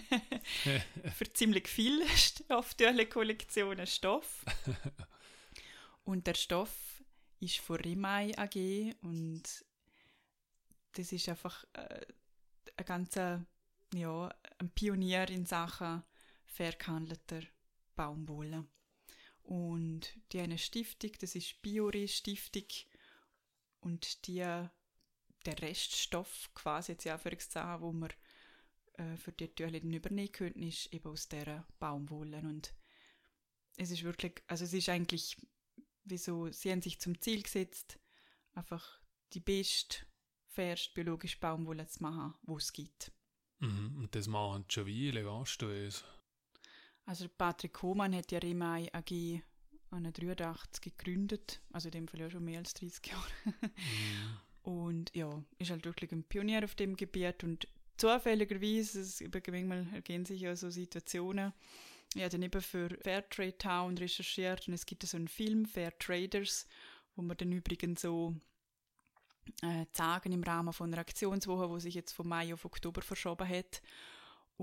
für ziemlich viele Stofftüchle-Kollektionen Stoff. und der Stoff ist von Remai AG und das ist einfach äh, ein ganzer, ja, ein Pionier in Sachen fair gehandelter Baumwolle. Und die eine Stiftung, das ist Biori Stiftung und die der Reststoff quasi jetzt ja Anführungszeichen, wo wir äh, für die Tücher dann übernehmen könnten, ist eben aus dieser Baumwolle. Und es ist wirklich, also es ist eigentlich, wieso, sie haben sich zum Ziel gesetzt, einfach die beste, fairste biologische Baumwolle zu machen, die es gibt.
Mhm. Und das machen schon viele, weißt du es?
Also Patrick Hohmann hat ja Remai AG 1983 gegründet, also in dem Fall ja schon mehr als 30 Jahre.
Mhm.
Und ja, ist halt wirklich ein Pionier auf dem Gebiet und zufälligerweise, es manchmal ergehen sich ja so Situationen, ich habe dann eben für Fairtrade Town recherchiert und es gibt so einen Film, Fair Traders, wo man dann übrigens so äh, zeigen im Rahmen von einer Aktionswoche, wo sich jetzt von Mai auf Oktober verschoben hat.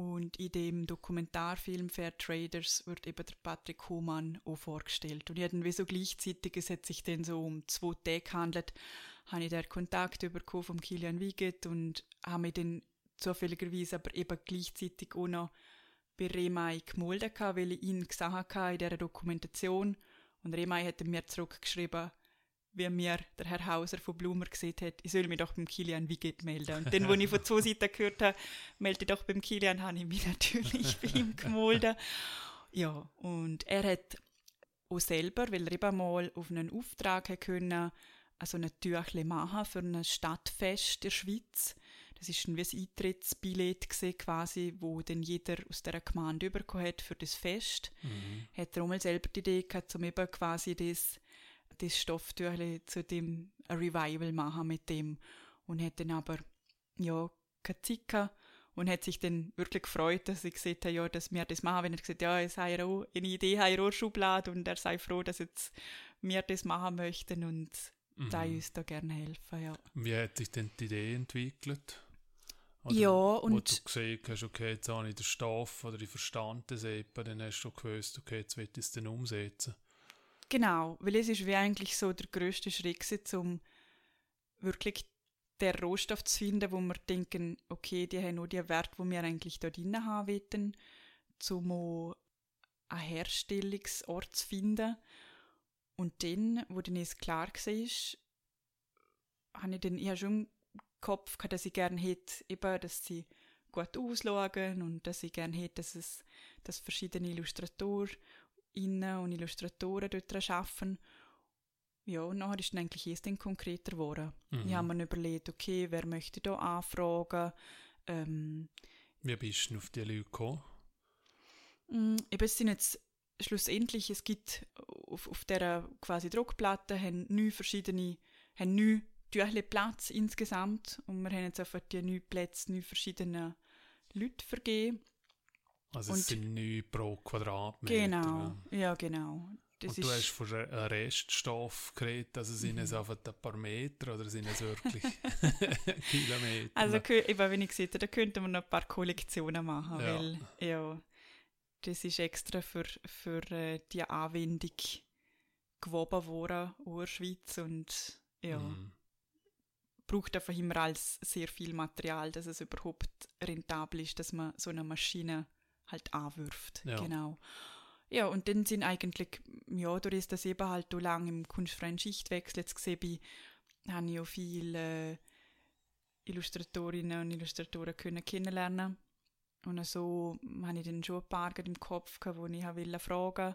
Und in dem Dokumentarfilm Fair Traders wird eben der Patrick Hohmann auch vorgestellt. Und irgendwie so gleichzeitig, es hat sich dann so um zwei Tage gehandelt, habe ich da Kontakt bekommen von Kilian Wiegert und habe mich dann zufälligerweise aber eben gleichzeitig auch noch bei Remai gemolden, weil ich ihn gesehen habe in dieser Dokumentation. Und Remai hat mir zurückgeschrieben, wie mir der Herr Hauser von Blumer gesehen hat, ich soll mich doch beim Kilian Wiegert melden. Und dann, wo ich von zwei Seiten gehört habe, melde doch beim Kilian, habe ich mich natürlich bei ihm gemolden. Ja, und er hat auch selber, weil er eben mal auf einen Auftrag können, also ein Tüchle machen für ein Stadtfest der Schweiz. Das ist ein wie ein Eintrittsbillett gewesen, quasi, wo dann jeder aus der Gemeinde bekommen hat für das Fest.
Mhm.
Hat er auch mal selber die Idee gehabt, um eben quasi das das Stofftüchli zu dem Revival machen mit dem und hat dann aber ja keine Zeit gehabt und hat sich dann wirklich gefreut, dass ich gesagt habe, ja, dass wir das machen. Wenn er gesagt ja, es sei eine Idee, auch Schublade und er sei froh, dass jetzt wir das machen möchten und
Mhm.
da uns da gerne helfen, ja.
Wie hat sich denn die Idee entwickelt? Oder
ja,
Wo
und
du gesehen hast, okay, jetzt habe ich den Stoff oder ich verstand das eben, dann hast du gewusst, okay, jetzt will ich es dann umsetzen.
Genau, weil es ist wie eigentlich so der größte Schritt um wirklich den Rohstoff zu finden, wo wir denken, okay, die haben nur die Werte, wo wir eigentlich dort drin haben wollen, um einen Herstellungsort zu finden. Und dann, wo dann es klar war, habe ich dann ich schon im Kopf gehabt, dass ich gerne hätte, eben, dass sie gut ausschauen und dass ich gerne hätte, dass es dass verschiedene Illustratoren und Illustratoren dort arbeiten. Ja, und nachher ist dann eigentlich erst dann konkreter geworden.
Mhm.
Ich habe mir überlegt, okay, wer möchte da anfragen? Ähm,
Wie bist du auf die Leute gekommen?
mh, eben, es sind jetzt schlussendlich, es gibt auf, auf dieser quasi Druckplatte haben neun verschiedene, haben neun Tüchle Platz insgesamt und wir haben jetzt einfach die neun Plätze neun verschiedenen Leute vergeben.
Also
Und-
es sind 9 pro Quadratmeter.
Genau, ja genau. Das
Und du hast von einem Reststoff geredet, also sind es
Mhm.
einfach ein paar Meter oder sind es wirklich Kilometer?
Also, eben, wenn ich gesagt habe, da könnten wir noch ein paar Kollektionen machen,
Ja.
weil ja, das ist extra für, für äh, die Anwendung gewoben worden in der Schweiz und ja,
Mhm.
braucht einfach immer als sehr viel Material, dass es überhaupt rentabel ist, dass man so eine Maschine halt anwirft.
Ja.
Genau. Ja, und dann sind eigentlich, ja, durch das eben halt so lange im kunstfreien Schichtwechsel jetzt gesehen bin, habe ich auch viele äh, Illustratorinnen und Illustratoren können kennenlernen. Und so habe ich dann schon ein paar im Kopf gehabt, wo ich wollte fragen.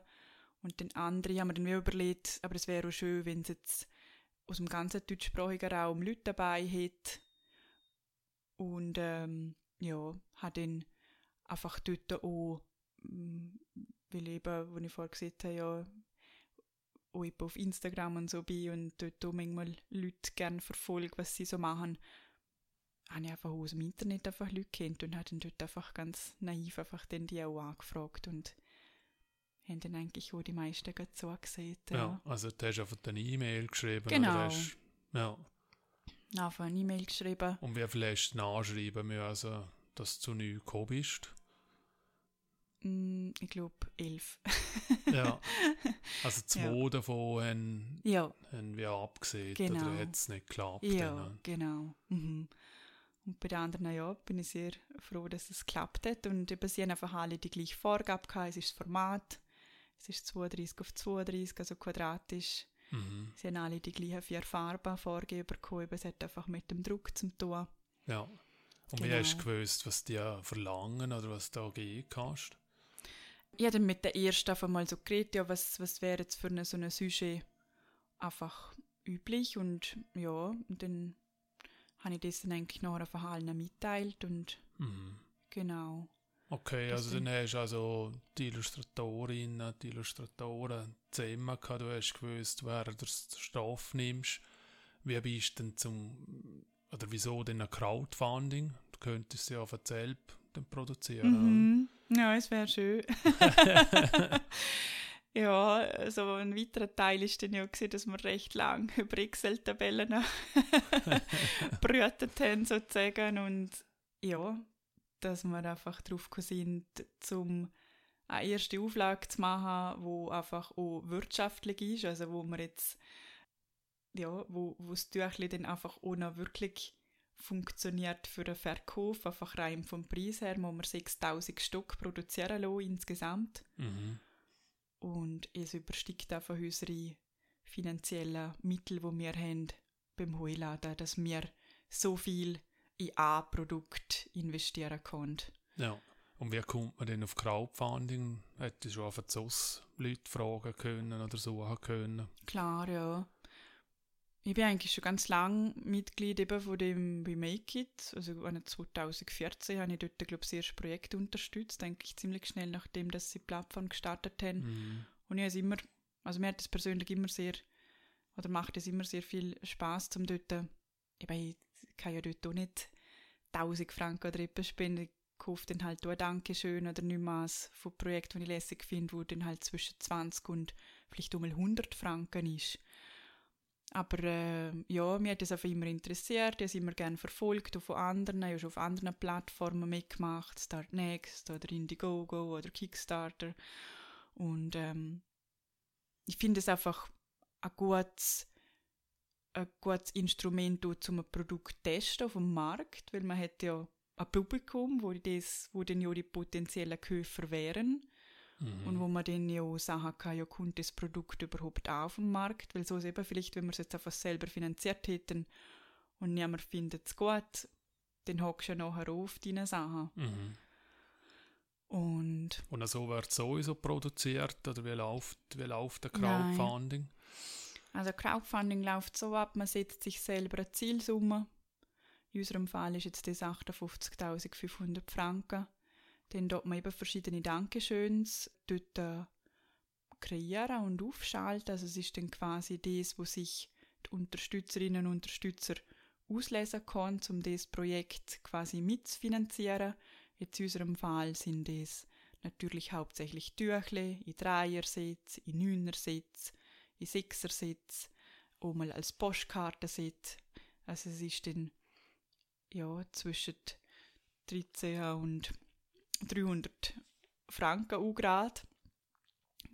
Und dann andere haben mir dann überlegt, aber es wäre auch schön, wenn es jetzt aus dem ganzen deutschsprachigen Raum Leute dabei hätte. Und ähm, ja, habe dann einfach dort auch, mm, weil eben, wo ich vorher gesagt habe, ja, auch eben auf Instagram und so bin und dort auch manchmal Leute gerne verfolge, was sie so machen, habe ich einfach aus dem Internet einfach Leute kennt und habe dann dort einfach ganz naiv einfach dann die auch angefragt und haben dann eigentlich auch die meisten gerade so gesehen.
Ja, also du hast einfach eine E-Mail geschrieben.
Genau.
Oder hast, ja.
Einfach eine E-Mail geschrieben.
Und wie viel hast du nachschreiben müssen, also, dass du neu gekommen bist?
Mm, Ich glaube elf.
Ja. Also zwei
Ja.
davon haben,
ja,
haben wir abgesehen
Genau.
oder hat es nicht geklappt?
ja,
dann?
genau. Mhm. Und bei den anderen, ja, bin ich sehr froh, dass es geklappt hat. Und eben, sie haben einfach alle die gleiche Vorgabe gehabt. Es ist das Format. Es ist 32 auf 32, also quadratisch.
Mhm.
Sie haben alle die gleichen vier Farben vorgegeben bekommen. Es hat einfach mit dem Druck zu tun.
Ja. Und wie hast du gewusst, was die verlangen oder was du da gehen kannst?
Ich habe dann mit der ersten einfach mal so geredet, ja, was, was wäre jetzt für eine, so ein Sujet einfach üblich und ja, und dann habe ich das dann eigentlich noch einfach allen mitteilt und
Mhm.
genau.
Okay,
Das
also dann hast du also die Illustratorinnen, die Illustratoren zusammen gehabt, du hast gewusst, wer du den Stoff nimmst. Wie bist du denn zum, oder wieso denn ein Crowdfunding? Du könntest ja von selbst dann produzieren.
Mhm. Ja, es wäre schön. ja, also ein weiterer Teil ist dann ja gewesen, dass wir recht lang über Excel-Tabellen brütet haben sozusagen und ja, dass wir einfach drauf sind, zum eine erste Auflage zu machen, wo einfach auch wirtschaftlich ist, also wo man jetzt ja, wo, wo das Tüchli dann einfach auch noch wirklich funktioniert für den Verkauf, einfach rein vom Preis her, wo wir 6000 Stück produzieren lassen insgesamt.
Mhm.
Und es übersteigt einfach unsere finanziellen Mittel, die wir haben beim Heuladen, dass wir so viel in ein Produkt investieren können.
Ja. Und wie kommt man denn auf Crowdfunding? Hätte schon auf SOS Leute fragen können oder suchen können?
Klar, ja. Ich bin eigentlich schon ganz lange Mitglied eben von dem bei Make It. Also 2014 habe ich dort, glaube ich, das erste Projekt unterstützt, denke ich, ziemlich schnell nachdem, dass sie die Plattform gestartet haben.
Mhm.
Und ich habe es immer, also mir hat es persönlich immer sehr, oder macht es immer sehr viel Spaß zum dort, eben, ich kann ja dort auch nicht 1000 Franken oder etwas spenden, ich kaufe dann halt auch ein Dankeschön oder nicht Maß von Projekten, die ich lässig finde, wo dann halt zwischen 20 und vielleicht um 100 Franken ist. Aber äh, ja, mir hat das einfach immer interessiert, ich es immer gerne verfolgt, auch von anderen, ich habe schon auf anderen Plattformen mitgemacht, Start Next oder Indiegogo oder Kickstarter. Und ähm, ich finde es einfach ein gutes, ein gutes Instrument, um ein Produkt zu testen auf dem Markt, weil man hat ja ein Publikum, wo, das, wo dann ja die potenziellen Käufer wären
Mhm.
und wo man dann ja auch sagen kann, ja, kommt das Produkt überhaupt auf den Markt, weil so ist eben vielleicht, wenn wir es jetzt einfach selber finanziert hätten und niemand findet es gut, dann hockst du ja nachher auf deine Sachen.
Mhm.
Und
Und so wird sowieso produziert oder wie läuft, wie läuft der
Nein.
Crowdfunding?
Also Crowdfunding läuft so ab, man setzt sich selber eine Zielsumme. In unserem Fall ist jetzt das 58.500 Franken. Dann dort man eben verschiedene Dankeschöns dort äh, kreieren und aufschalten. Also es ist dann quasi das, wo sich die Unterstützerinnen und Unterstützer auslesen können, um das Projekt quasi mitzufinanzieren. Jetzt in unserem Fall sind es natürlich hauptsächlich Tüchle in Dreiersitz, in Neunersitz, in Sechsersitz, auch mal als Postkartenset. Also es ist dann ja, zwischen 13 und 300 Franken gerade.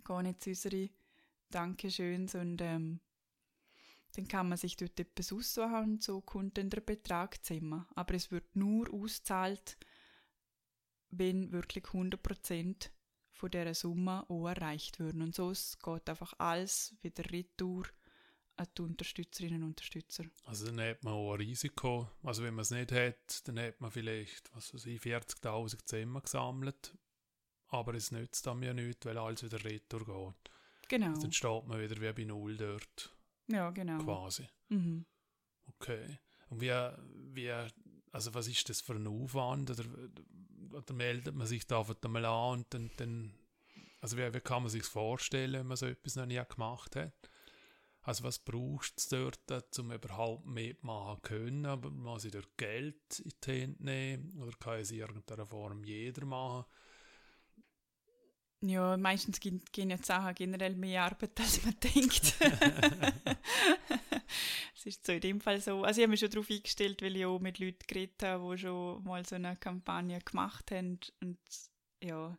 Gehen jetzt unsere Dankeschöns und ähm, dann kann man sich dort etwas aussuchen und so kommt dann der Betrag zusammen. Aber es wird nur ausgezahlt, wenn wirklich 100% von dieser Summe auch erreicht würden. Und so geht einfach alles wieder retour an die Unterstützerinnen und Unterstützer.
Also dann hat man auch ein Risiko. Also wenn man es nicht hat, dann hat man vielleicht, was weiß ich, 40'000 zusammen gesammelt. Aber es nützt dann ja nichts, weil alles wieder retour geht.
Genau.
Also dann steht man wieder wie bei Null dort,
Ja, genau.
quasi.
Mhm.
Okay. Und wie, wie, also was ist das für ein Aufwand? Oder, oder meldet man sich da einfach mal an und dann, dann also wie, wie kann man sich vorstellen, wenn man so etwas noch nie gemacht hat? Also was brauchst du dort, um überhaupt mitmachen zu können? Aber muss ich dort Geld in die Hand nehmen? Oder kann es in irgendeiner Form jeder machen?
Ja, meistens gehen, gehen ja Sachen generell mehr Arbeit, als man denkt. Es ist so in dem Fall so. Also ich habe mich schon darauf eingestellt, weil ich auch mit Leuten geredet habe, die schon mal so eine Kampagne gemacht haben. Und ja,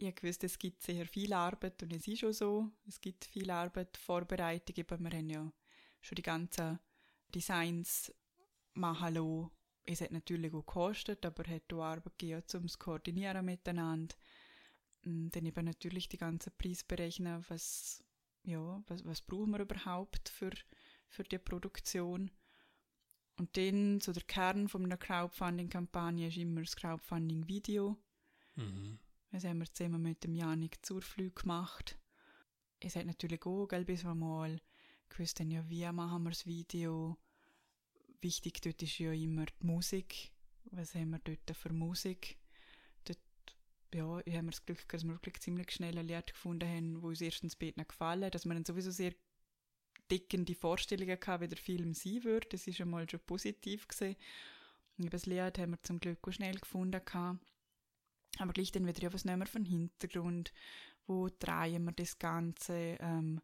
ich habe gewusst, es gibt sehr viel Arbeit und es ist schon so. Es gibt viel Arbeit, Vorbereitung. Eben, wir haben ja schon die ganzen Designs machen lassen. Es hat natürlich auch gekostet, aber es hat auch Arbeit gegeben, um es koordinieren miteinander. Und Dann eben natürlich die ganzen Preise berechnen, was, ja, was, was brauchen wir überhaupt für, für die Produktion. Und dann, so der Kern von einer Crowdfunding-Kampagne ist immer das Crowdfunding-Video.
Mhm.
Das haben wir zusammen mit dem Janik Zurflug gemacht. Es hat natürlich auch, gell, bis wir mal gewusst haben, ja, wie machen wir das Video. Wichtig dort ist ja immer die Musik. Was haben wir dort für Musik? Dort, ja, haben wir das Glück, dass wir wirklich ziemlich schnell ein Lied gefunden haben, wo uns erstens beiden gefallen dass wir dann sowieso sehr deckende Vorstellungen hatten, wie der Film sein würde. Das ist einmal schon positiv gesehen. Das Lied haben wir zum Glück auch schnell gefunden. Gehabt. Aber gleich dann wieder ja was nehmen wir von Hintergrund, wo drehen wir das Ganze, ähm,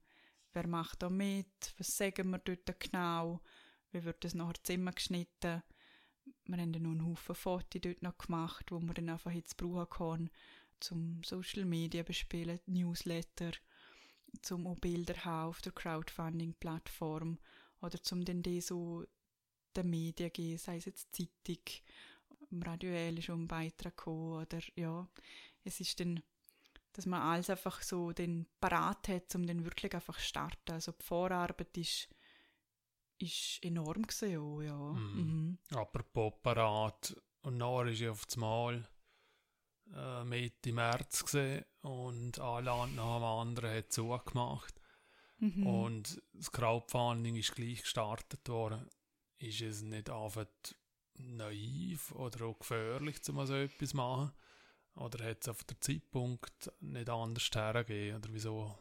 wer macht da mit, was sagen wir dort genau, wie wird das nachher zusammengeschnitten. Wir haben dann noch einen Haufen Fotos dort noch gemacht, wo wir dann einfach jetzt brauchen können, zum Social Media bespielen, Newsletter, zum auch Bilder haben auf der Crowdfunding-Plattform oder zum dann die so den Medien geben, sei es jetzt Zeitung, im Radio L ist ein Beitrag gekommen, oder ja, es ist dann, dass man alles einfach so den parat hat, um dann wirklich einfach zu starten. Also die Vorarbeit ist, ist enorm gewesen, auch, ja.
Mhm.
Mhm.
Apropos parat, und nachher ist ja auf das Mal äh, Mitte März gesehen und ein Land nach dem anderen hat zugemacht.
Mhm.
Und das Crowdfunding ist gleich gestartet worden. Ist es nicht einfach naiv oder auch gefährlich, um so etwas zu machen? Oder hat es auf den Zeitpunkt nicht anders hergegeben? Oder wieso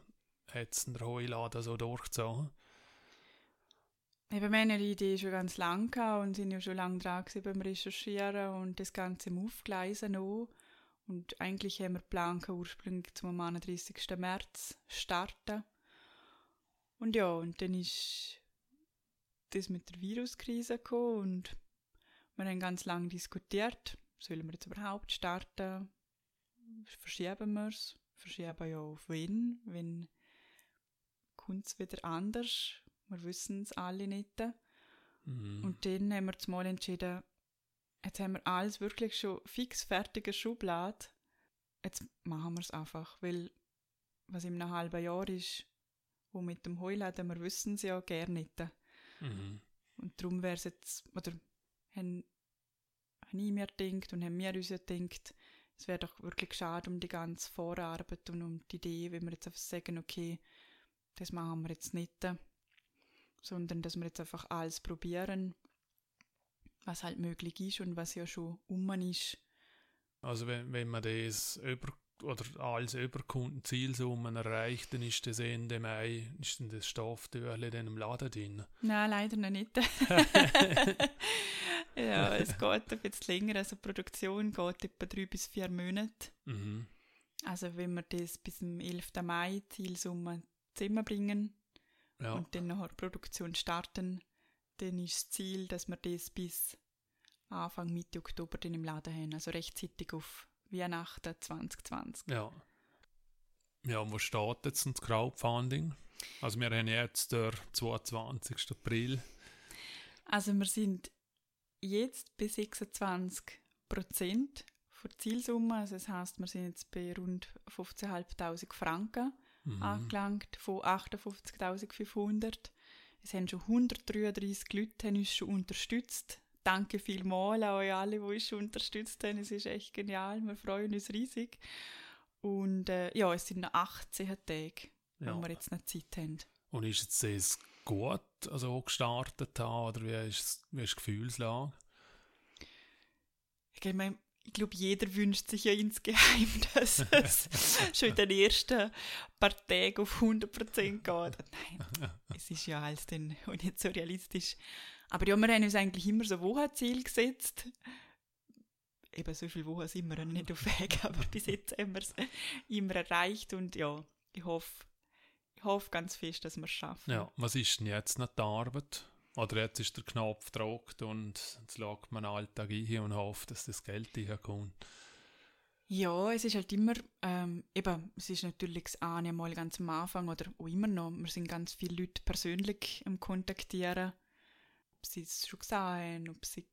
hat es der Heuladen so durchgezogen?
Eben, die Idee schon ganz lange und sind ja schon lange dran beim Recherchieren und das Ganze im Aufgleisen auch. Und eigentlich haben wir geplant, ursprünglich zum 31. März starten. Und ja, und dann ist das mit der Viruskrise gekommen und wir haben ganz lange diskutiert, sollen wir jetzt überhaupt starten? Verschieben wir es? Verschieben ja auf wen? Wenn kommt es wieder anders? Wir wissen es alle nicht.
Mhm.
Und dann haben wir zumal entschieden, jetzt haben wir alles wirklich schon fix fertige Schublade. Jetzt machen wir es einfach, weil was in einem halben Jahr ist, wo mit dem Heuladen, wir wissen es ja gerne nicht.
Mhm.
Und darum wäre es jetzt, oder haben, habe ich mir gedacht und haben wir uns ja gedacht, es wäre doch wirklich schade um die ganze Vorarbeit und um die Idee, wenn wir jetzt einfach sagen, okay, das machen wir jetzt nicht, sondern dass wir jetzt einfach alles probieren, was halt möglich ist und was ja schon um ist.
Also wenn, wenn man das über oder als Überkundenzielsummen erreicht, dann ist das Ende Mai, ist dann das Stofftürchen in einem Laden drin.
Nein, leider noch nicht. ja, es geht ein bisschen länger. Also die Produktion geht etwa drei bis vier Monate.
Mhm.
Also wenn wir das bis zum 11. Mai Zielsumme zusammenbringen
Ja.
und dann nachher die Produktion starten, dann ist das Ziel, dass wir das bis Anfang Mitte Oktober dann im Laden haben. Also rechtzeitig auf Weihnachten 2020.
ja. Ja, und wo steht jetzt das Crowdfunding? Also wir haben jetzt den 22. April.
Also wir sind jetzt bei 26 Prozent der Zielsumme. Also das heisst, wir sind jetzt bei rund 15'500 Franken
Mhm.
angelangt von 58.500. Es haben schon 133 Leute haben uns schon unterstützt. Danke vielmals an euch alle, die uns schon unterstützt haben. Es ist echt genial. Wir freuen uns riesig. Und äh, ja, es sind noch 18 Tage,
Ja.
wo wir jetzt noch Zeit haben.
Und ist jetzt das gut also gestartet haben, oder wie ist, wie ist die Gefühlslage?
Ich meine, ich glaube, jeder wünscht sich ja insgeheim, dass es schon in den ersten paar Tagen auf 100% geht. Nein, es ist ja alles dann auch nicht so realistisch. Aber ja, wir haben uns eigentlich immer so Wochenziel gesetzt. Eben so viele Wochen sind wir nicht auf Weg, aber bis jetzt haben wir es immer erreicht und ja, ich hoffe, hoffe ganz fest, dass wir es schaffen.
Ja, was ist denn jetzt noch die Arbeit? Oder jetzt ist der Knopf gedruckt und jetzt legt man den Alltag ein und hofft, dass das Geld reinkommt.
Ja, es ist halt immer, ähm, eben, es ist natürlich das eine Mal ganz am Anfang oder auch immer noch, wir sind ganz viele Leute persönlich am Kontaktieren, ob sie es schon gesehen haben, ob sie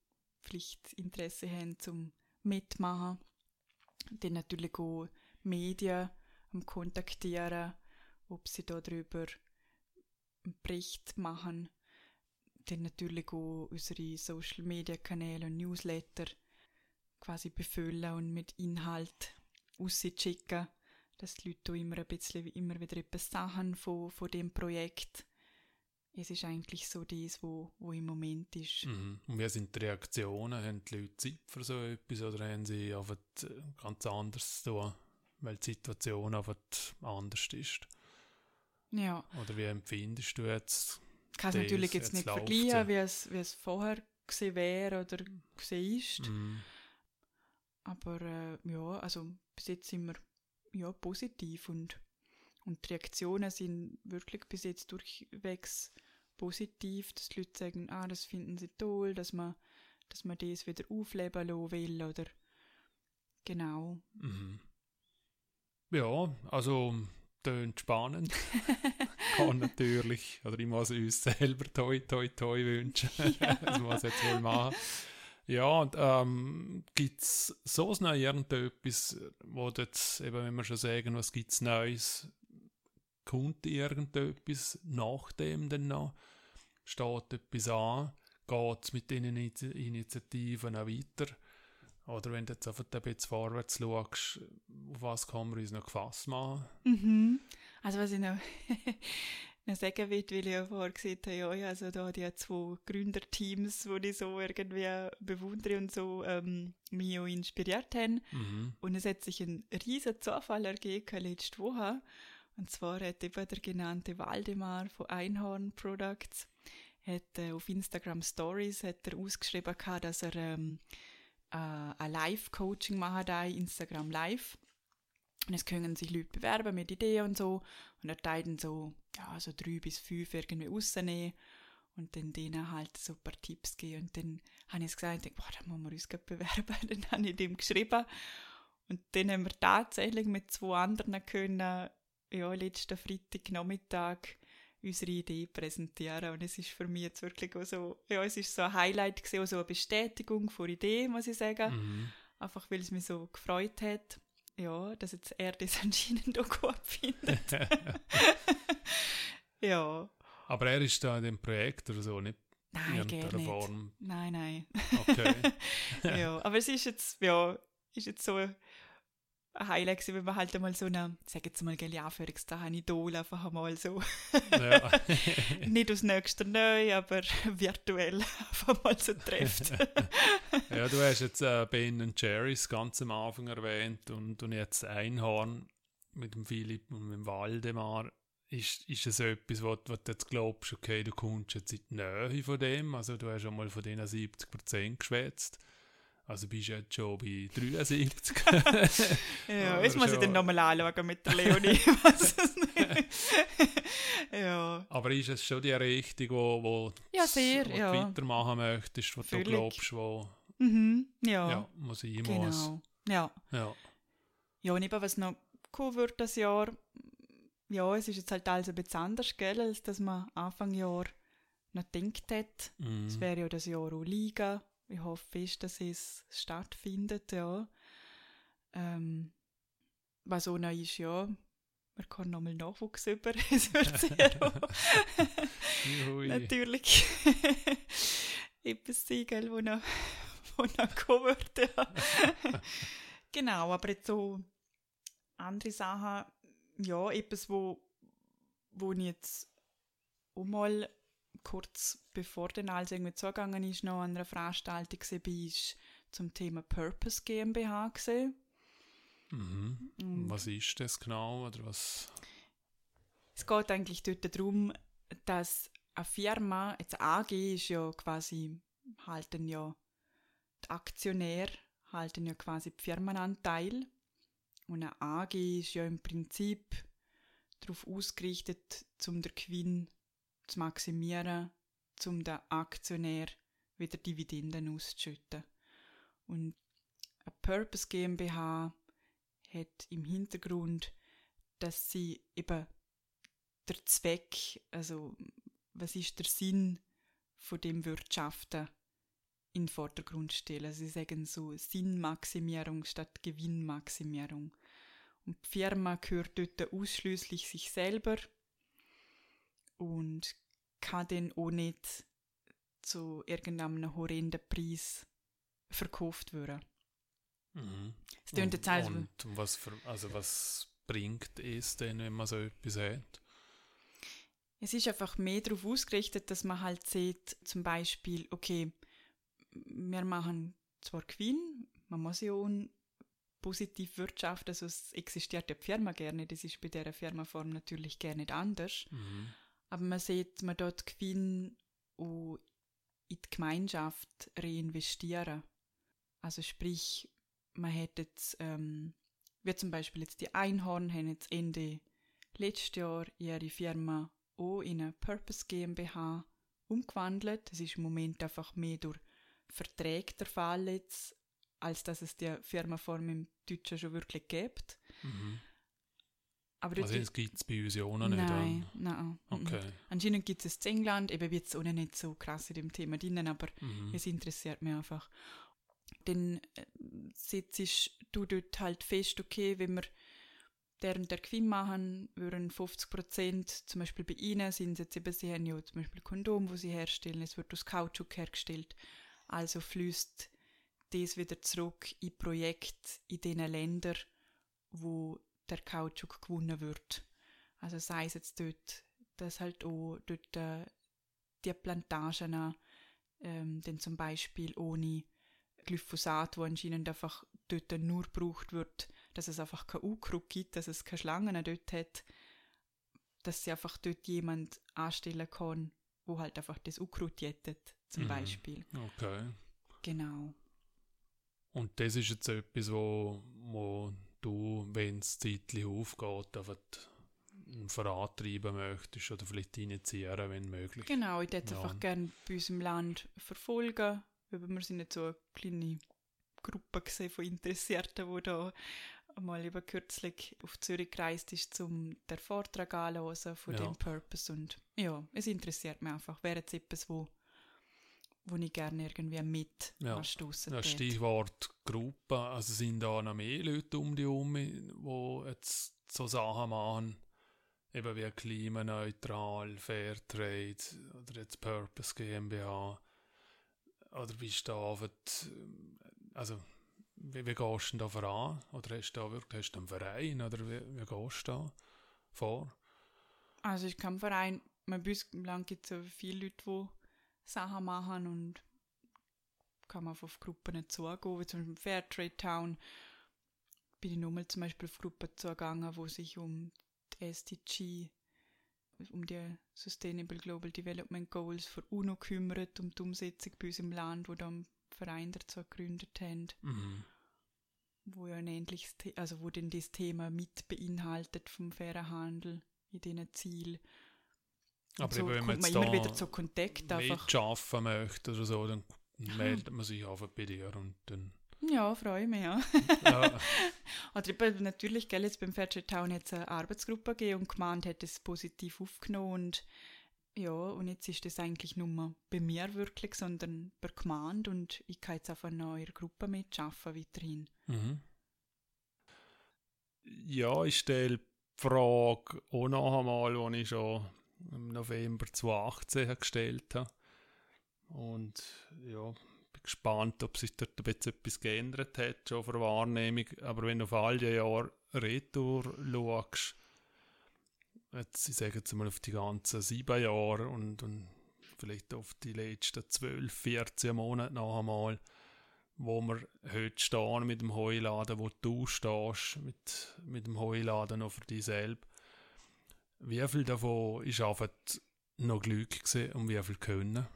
vielleicht Interesse haben zum Mitmachen. Dann natürlich auch Medien am Kontaktieren, ob sie da drüber einen Bericht machen. dann natürlich auch unsere Social Media Kanäle und Newsletter quasi befüllen und mit Inhalt rausschicken, dass die Leute immer ein bisschen immer wieder etwas sagen von, von dem Projekt. Es ist eigentlich so das, wo, wo im Moment ist.
Mhm. Und wie sind die Reaktionen? Haben die Leute Zeit für so etwas oder haben sie einfach ganz anders tun, weil die Situation einfach anders ist?
Ja.
Oder wie empfindest du jetzt?
Ich kann es natürlich jetzt, jetzt nicht vergleichen, wie es, wie es vorher gesehen wäre oder gesehen ist.
Mhm.
Aber äh, ja, also bis jetzt sind wir ja, positiv und, und die Reaktionen sind wirklich bis jetzt durchwegs positiv, dass die Leute sagen, ah, das finden sie toll, dass man, dass man das wieder aufleben lassen will oder genau.
Mhm. Ja, also tönt spannend. Kann natürlich, oder ich muss uns selber toi toi toi wünschen. Ja. das muss jetzt wohl machen. Ja, und ähm, gibt es so noch irgendetwas, wo jetzt, eben, wenn wir schon sagen, was gibt es Neues, kommt irgendetwas nach dem denn noch? Steht etwas an? Geht es mit diesen Initiativen auch weiter? Oder wenn du jetzt einfach ein bisschen vorwärts schaust, auf was kann man uns noch gefasst machen?
Mhm. Also was ich noch noch sagen will, weil ich ja vorher gesagt habe, ja, also da die zwei Gründerteams, die ich so irgendwie bewundere und so ähm, mich auch inspiriert haben.
Mhm.
Und es hat sich ein riesen Zufall ergeben letzte Woche. Und zwar hat eben der genannte Waldemar von Einhorn Products hat, äh, auf Instagram Stories hat er ausgeschrieben, dass er ähm, äh, ein Live-Coaching machen da Instagram Live. Und es können sich Leute bewerben mit Ideen und so. Und er teilt so, ja, so drei bis fünf irgendwie rausnehmen und dann denen halt so ein paar Tipps geben. Und dann habe ich gesagt, boah, da müssen wir uns bewerben. Dann habe ich dem geschrieben. Und dann haben wir tatsächlich mit zwei anderen können, ja, letzten Freitag Nachmittag unsere Idee präsentieren. Und es ist für mich jetzt wirklich auch so, ja, es ist so ein Highlight gewesen, so eine Bestätigung von Idee, muss ich sagen.
Mhm.
Einfach, weil es mich so gefreut hat ja, dass jetzt er das anscheinend auch gut findet. ja.
Aber er ist da in dem Projekt oder so, nicht
nein, in
irgendeiner Form?
Nein, nein.
Okay.
ja, aber es ist jetzt, ja, ist jetzt so ein Highlight gewesen, wenn man halt einmal so eine, sag jetzt mal, gell, ein Idol einfach einmal so,
ja.
nicht aus nächster Nähe, aber virtuell einfach mal so trifft.
ja, du hast jetzt äh, Ben Jerry's ganz am Anfang erwähnt und, und jetzt Einhorn mit dem Philipp und mit dem Waldemar. Ist, ist es etwas, wo, wo du jetzt glaubst, okay, du kommst jetzt in die Nähe von dem, also du hast schon mal von diesen 70% geschwätzt also bist du jetzt schon bei 73.
ja, jetzt muss ich dann nochmal anschauen mit der Leonie. ja.
Aber ist es schon die Richtung, wo, wo,
ja, sehr,
wo
ja.
du weitermachen möchtest, wo Völlig. du glaubst, wo
mhm, ja.
ja, wo sein
genau.
muss?
Ja.
Ja.
Ja, und eben, was noch cool wird das Jahr, ja, es ist jetzt halt alles ein bisschen anders, gell, als dass man Anfang Jahr noch gedacht hat.
Mhm.
Es wäre ja das Jahr auch Liga ich hoffe fest, dass es stattfindet, ja. Ähm, was auch noch ist, ja, man kann nochmal Nachwuchs über, es wird sehr natürlich etwas sein, gell, wo noch, wo noch kommen wird, ja. genau, aber jetzt so andere Sachen, ja, etwas, wo, wo ich jetzt auch mal kurz bevor dann alles irgendwie zugegangen ist, noch an einer Veranstaltung war zum Thema Purpose GmbH gesehen.
Mhm. Und was ist das genau oder was?
Es geht eigentlich dort darum, dass eine Firma, jetzt eine AG ist ja quasi, halten ja die Aktionäre halten ja quasi die Firmenanteil und eine AG ist ja im Prinzip darauf ausgerichtet, um den Gewinn zu maximieren, um den Aktionär wieder Dividenden auszuschütten. Und eine Purpose GmbH hat im Hintergrund, dass sie eben der Zweck, also was ist der Sinn von dem Wirtschaften in den Vordergrund stellen. Sie sagen so Sinnmaximierung statt Gewinnmaximierung. Und die Firma gehört dort ausschließlich sich selber und kann dann auch nicht zu irgendeinem horrenden Preis verkauft werden.
Mhm.
Es tönt jetzt also,
Und was, für, also was bringt es denn, wenn man so etwas hat?
es ist einfach mehr darauf ausgerichtet, dass man halt sieht, zum Beispiel, okay, wir machen zwar Gewinn, man muss ja auch positiv wirtschaften, also es existiert ja die Firma gerne, das ist bei dieser Firmaform natürlich gerne nicht anders,
Mhm.
Aber man sieht, man dort Gewinn auch in die Gemeinschaft reinvestieren. Also sprich, man hätte jetzt, ähm, wie zum Beispiel jetzt die Einhorn, haben jetzt Ende letztes Jahr ihre Firma auch in eine Purpose GmbH umgewandelt. Das ist im Moment einfach mehr durch Verträge der Fall jetzt, als dass es die Firmaform im Deutschen schon wirklich gibt.
Mhm.
Aber
Also das gibt es bei uns ja auch noch nicht.
Nein,
an.
nein.
Okay.
Anscheinend gibt es in England, eben wird es auch nicht so krass in dem Thema drin, aber
Mhm.
es interessiert mich einfach. Dann äh, setzt du dort halt fest, okay, wenn wir deren der Gewinn machen, würden 50 Prozent, zum Beispiel bei ihnen sind es jetzt eben, sie haben ja zum Beispiel Kondom, wo sie herstellen, es wird aus Kautschuk hergestellt, also fließt das wieder zurück in Projekte in den Ländern, wo der Kautschuk gewonnen wird. Also sei es jetzt dort, dass halt auch dort äh, die Plantagen ähm, denn zum Beispiel ohne Glyphosat, wo anscheinend einfach dort nur gebraucht wird, dass es einfach kein Unkraut gibt, dass es keine Schlangen dort hat, dass sie einfach dort jemand anstellen kann, wo halt einfach das Unkraut jettet, zum
Mhm.
Beispiel.
Okay.
Genau.
Und das ist jetzt etwas, wo, wo du, wenn es zeitlich aufgeht, einfach vorantreiben möchtest oder vielleicht initiieren, wenn möglich.
Genau, ich würde
Ja.
einfach gerne bei uns im Land verfolgen, weil wir sind nicht so eine kleine Gruppe gesehen von Interessierten, die da mal über kürzlich auf Zürich gereist ist, um den Vortrag anzuhören von
Ja.
dem Purpose und ja, es interessiert mich einfach. Wäre jetzt etwas, wo, wo ich gerne irgendwie mit
Ja.
anstoßen
Ja. Stichwort Gruppe, also sind da noch mehr Leute um die herum, die jetzt so Sachen machen, eben wie klimaneutral, Fairtrade oder jetzt Purpose GmbH. Oder bist du da, einfach, also wie, wie gehst du denn da voran? Oder hast du da wirklich hast du einen Verein oder wie, wie gehst du da vor?
Also ich kann Verein, mein bei uns im Land gibt es viele Leute, die Sachen machen und kann man auf Gruppen zugehen, wie zum Beispiel Fairtrade Town bin ich nochmal zum Beispiel auf Gruppen zugegangen, wo sich um die SDG, um die Sustainable Global Development Goals für UNO kümmert, um die Umsetzung bei uns im Land, wo dann Verein dazu gegründet haben,
Mhm.
wo ja ein ähnliches, also wo denn das Thema mit beinhaltet vom fairen Handel in diesen Zielen.
Aber
so
eben, wenn man jetzt
man
da
immer wieder zu Kontakt einfach.
mitschaffen möchte oder so, dann meldet man sich einfach bei dir und dann
Ja, freue mich, ja.
ja,
Oder eben natürlich, gell, jetzt beim Fairtrade Town hat es eine Arbeitsgruppe gegeben und gemeint hat es positiv aufgenommen und ja, und jetzt ist das eigentlich nur mehr bei mir wirklich, sondern bei der Gemeinde und ich kann jetzt einfach noch in der Gruppe mitschaffen weiterhin.
Mhm. Ja, ich stelle die Frage auch noch einmal, die ich schon im November 2018 gestellt habe. Und ja, bin gespannt, ob sich dort jetzt etwas geändert hat, schon für Wahrnehmung. Aber wenn du auf all die Jahre retour schaust, jetzt, ich sage jetzt mal auf die ganzen sieben Jahre und, und vielleicht auf die letzten 12, 14 Monate noch einmal, wo wir heute stehen mit dem Heuladen, wo du stehst mit, mit dem Heuladen noch für dich selbst. Wie viel davon ist einfach noch Glück gewesen und wie viel können?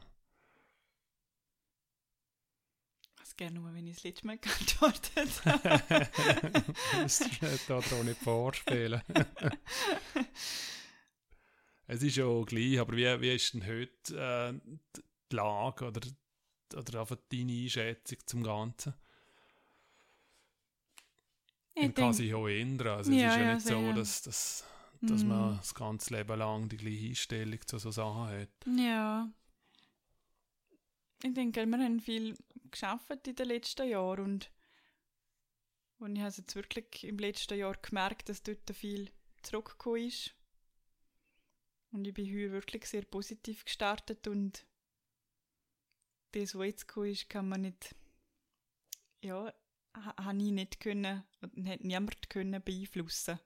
Das gerne nur, wenn ich das letzte Mal geantwortet habe.
das da auch nicht vorspielen. es ist ja gleich, aber wie, wie ist denn heute äh, die Lage oder, oder einfach deine Einschätzung zum Ganzen?
Ich
kann sich auch ändern. Also
Ja,
es ist ja,
ja,
nicht so, dass, dass, dass
Mm.
man das ganze Leben lang die gleiche Einstellung zu so Sachen hat.
Ja. Ich denke, wir haben viel geschafft in den letzten Jahren und, und ich habe es jetzt wirklich im letzten Jahr gemerkt, dass dort viel zurückgekommen ist. Und ich bin heute wirklich sehr positiv gestartet und das, was jetzt gekommen ist, kann man nicht, ja, ha- habe ich nicht können, hat niemand können beeinflussen.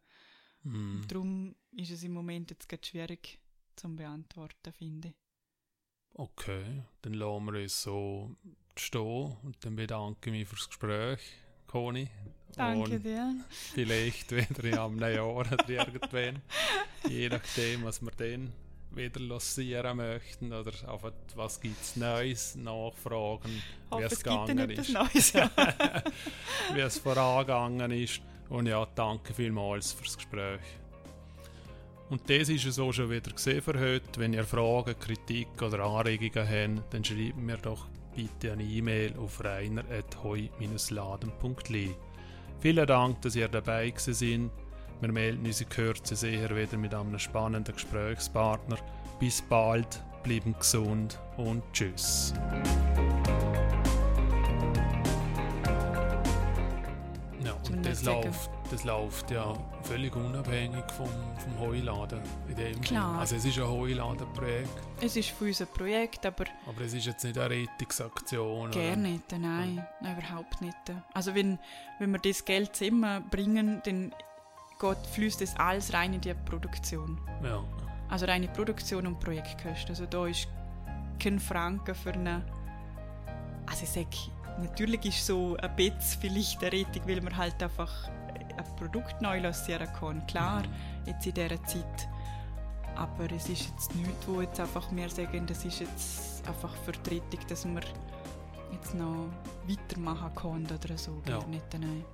Hm.
Darum ist es im Moment jetzt gerade schwierig zum beantworten, finde ich.
Okay, dann lassen wir es so stehen und dann bedanke ich mich fürs Gespräch, Conny.
Danke
Und
dir.
vielleicht wieder in einem Jahr oder irgendwann. Je nachdem, was wir dann wieder lancieren möchten oder einfach, was gibt es Neues, Nachfragen, wie es gegangen ist.
Neues. Ja.
wie es vorangegangen ist. Und ja, danke vielmals fürs Gespräch. Und das ist es auch schon wieder für heute. Wenn ihr Fragen, Kritik oder Anregungen habt, dann schreibt mir doch bitte eine E-Mail auf reiner.heu-laden.li. Vielen Dank, dass ihr dabei seid. Wir melden uns in Kürze sicher wieder mit einem spannenden Gesprächspartner. Bis bald, bleiben gesund und tschüss. Das läuft, das läuft ja völlig unabhängig vom, vom Heuladen. In dem
Klar.
Sinn. Also es ist ein Heuladenprojekt,
Es ist für unser Projekt, aber
aber es ist jetzt nicht eine Rettungsaktion.
gerne nicht. Nein, nein, überhaupt nicht. Also wenn, wenn wir das Geld zusammenbringen, dann geht, fließt das alles rein in die Produktion.
Ja.
Also reine Produktion und Projektkosten. Also da ist kein Franken für eine... Also ich sage, natürlich ist so ein bisschen vielleicht eine Rettung, weil man halt einfach ein Produkt neu lancieren kann. Klar, jetzt in dieser Zeit. Aber es ist jetzt nichts, wo jetzt einfach wir sagen, das ist jetzt einfach Rettung, dass man jetzt noch weitermachen kann oder so.
Ja.
Gar nicht, nein.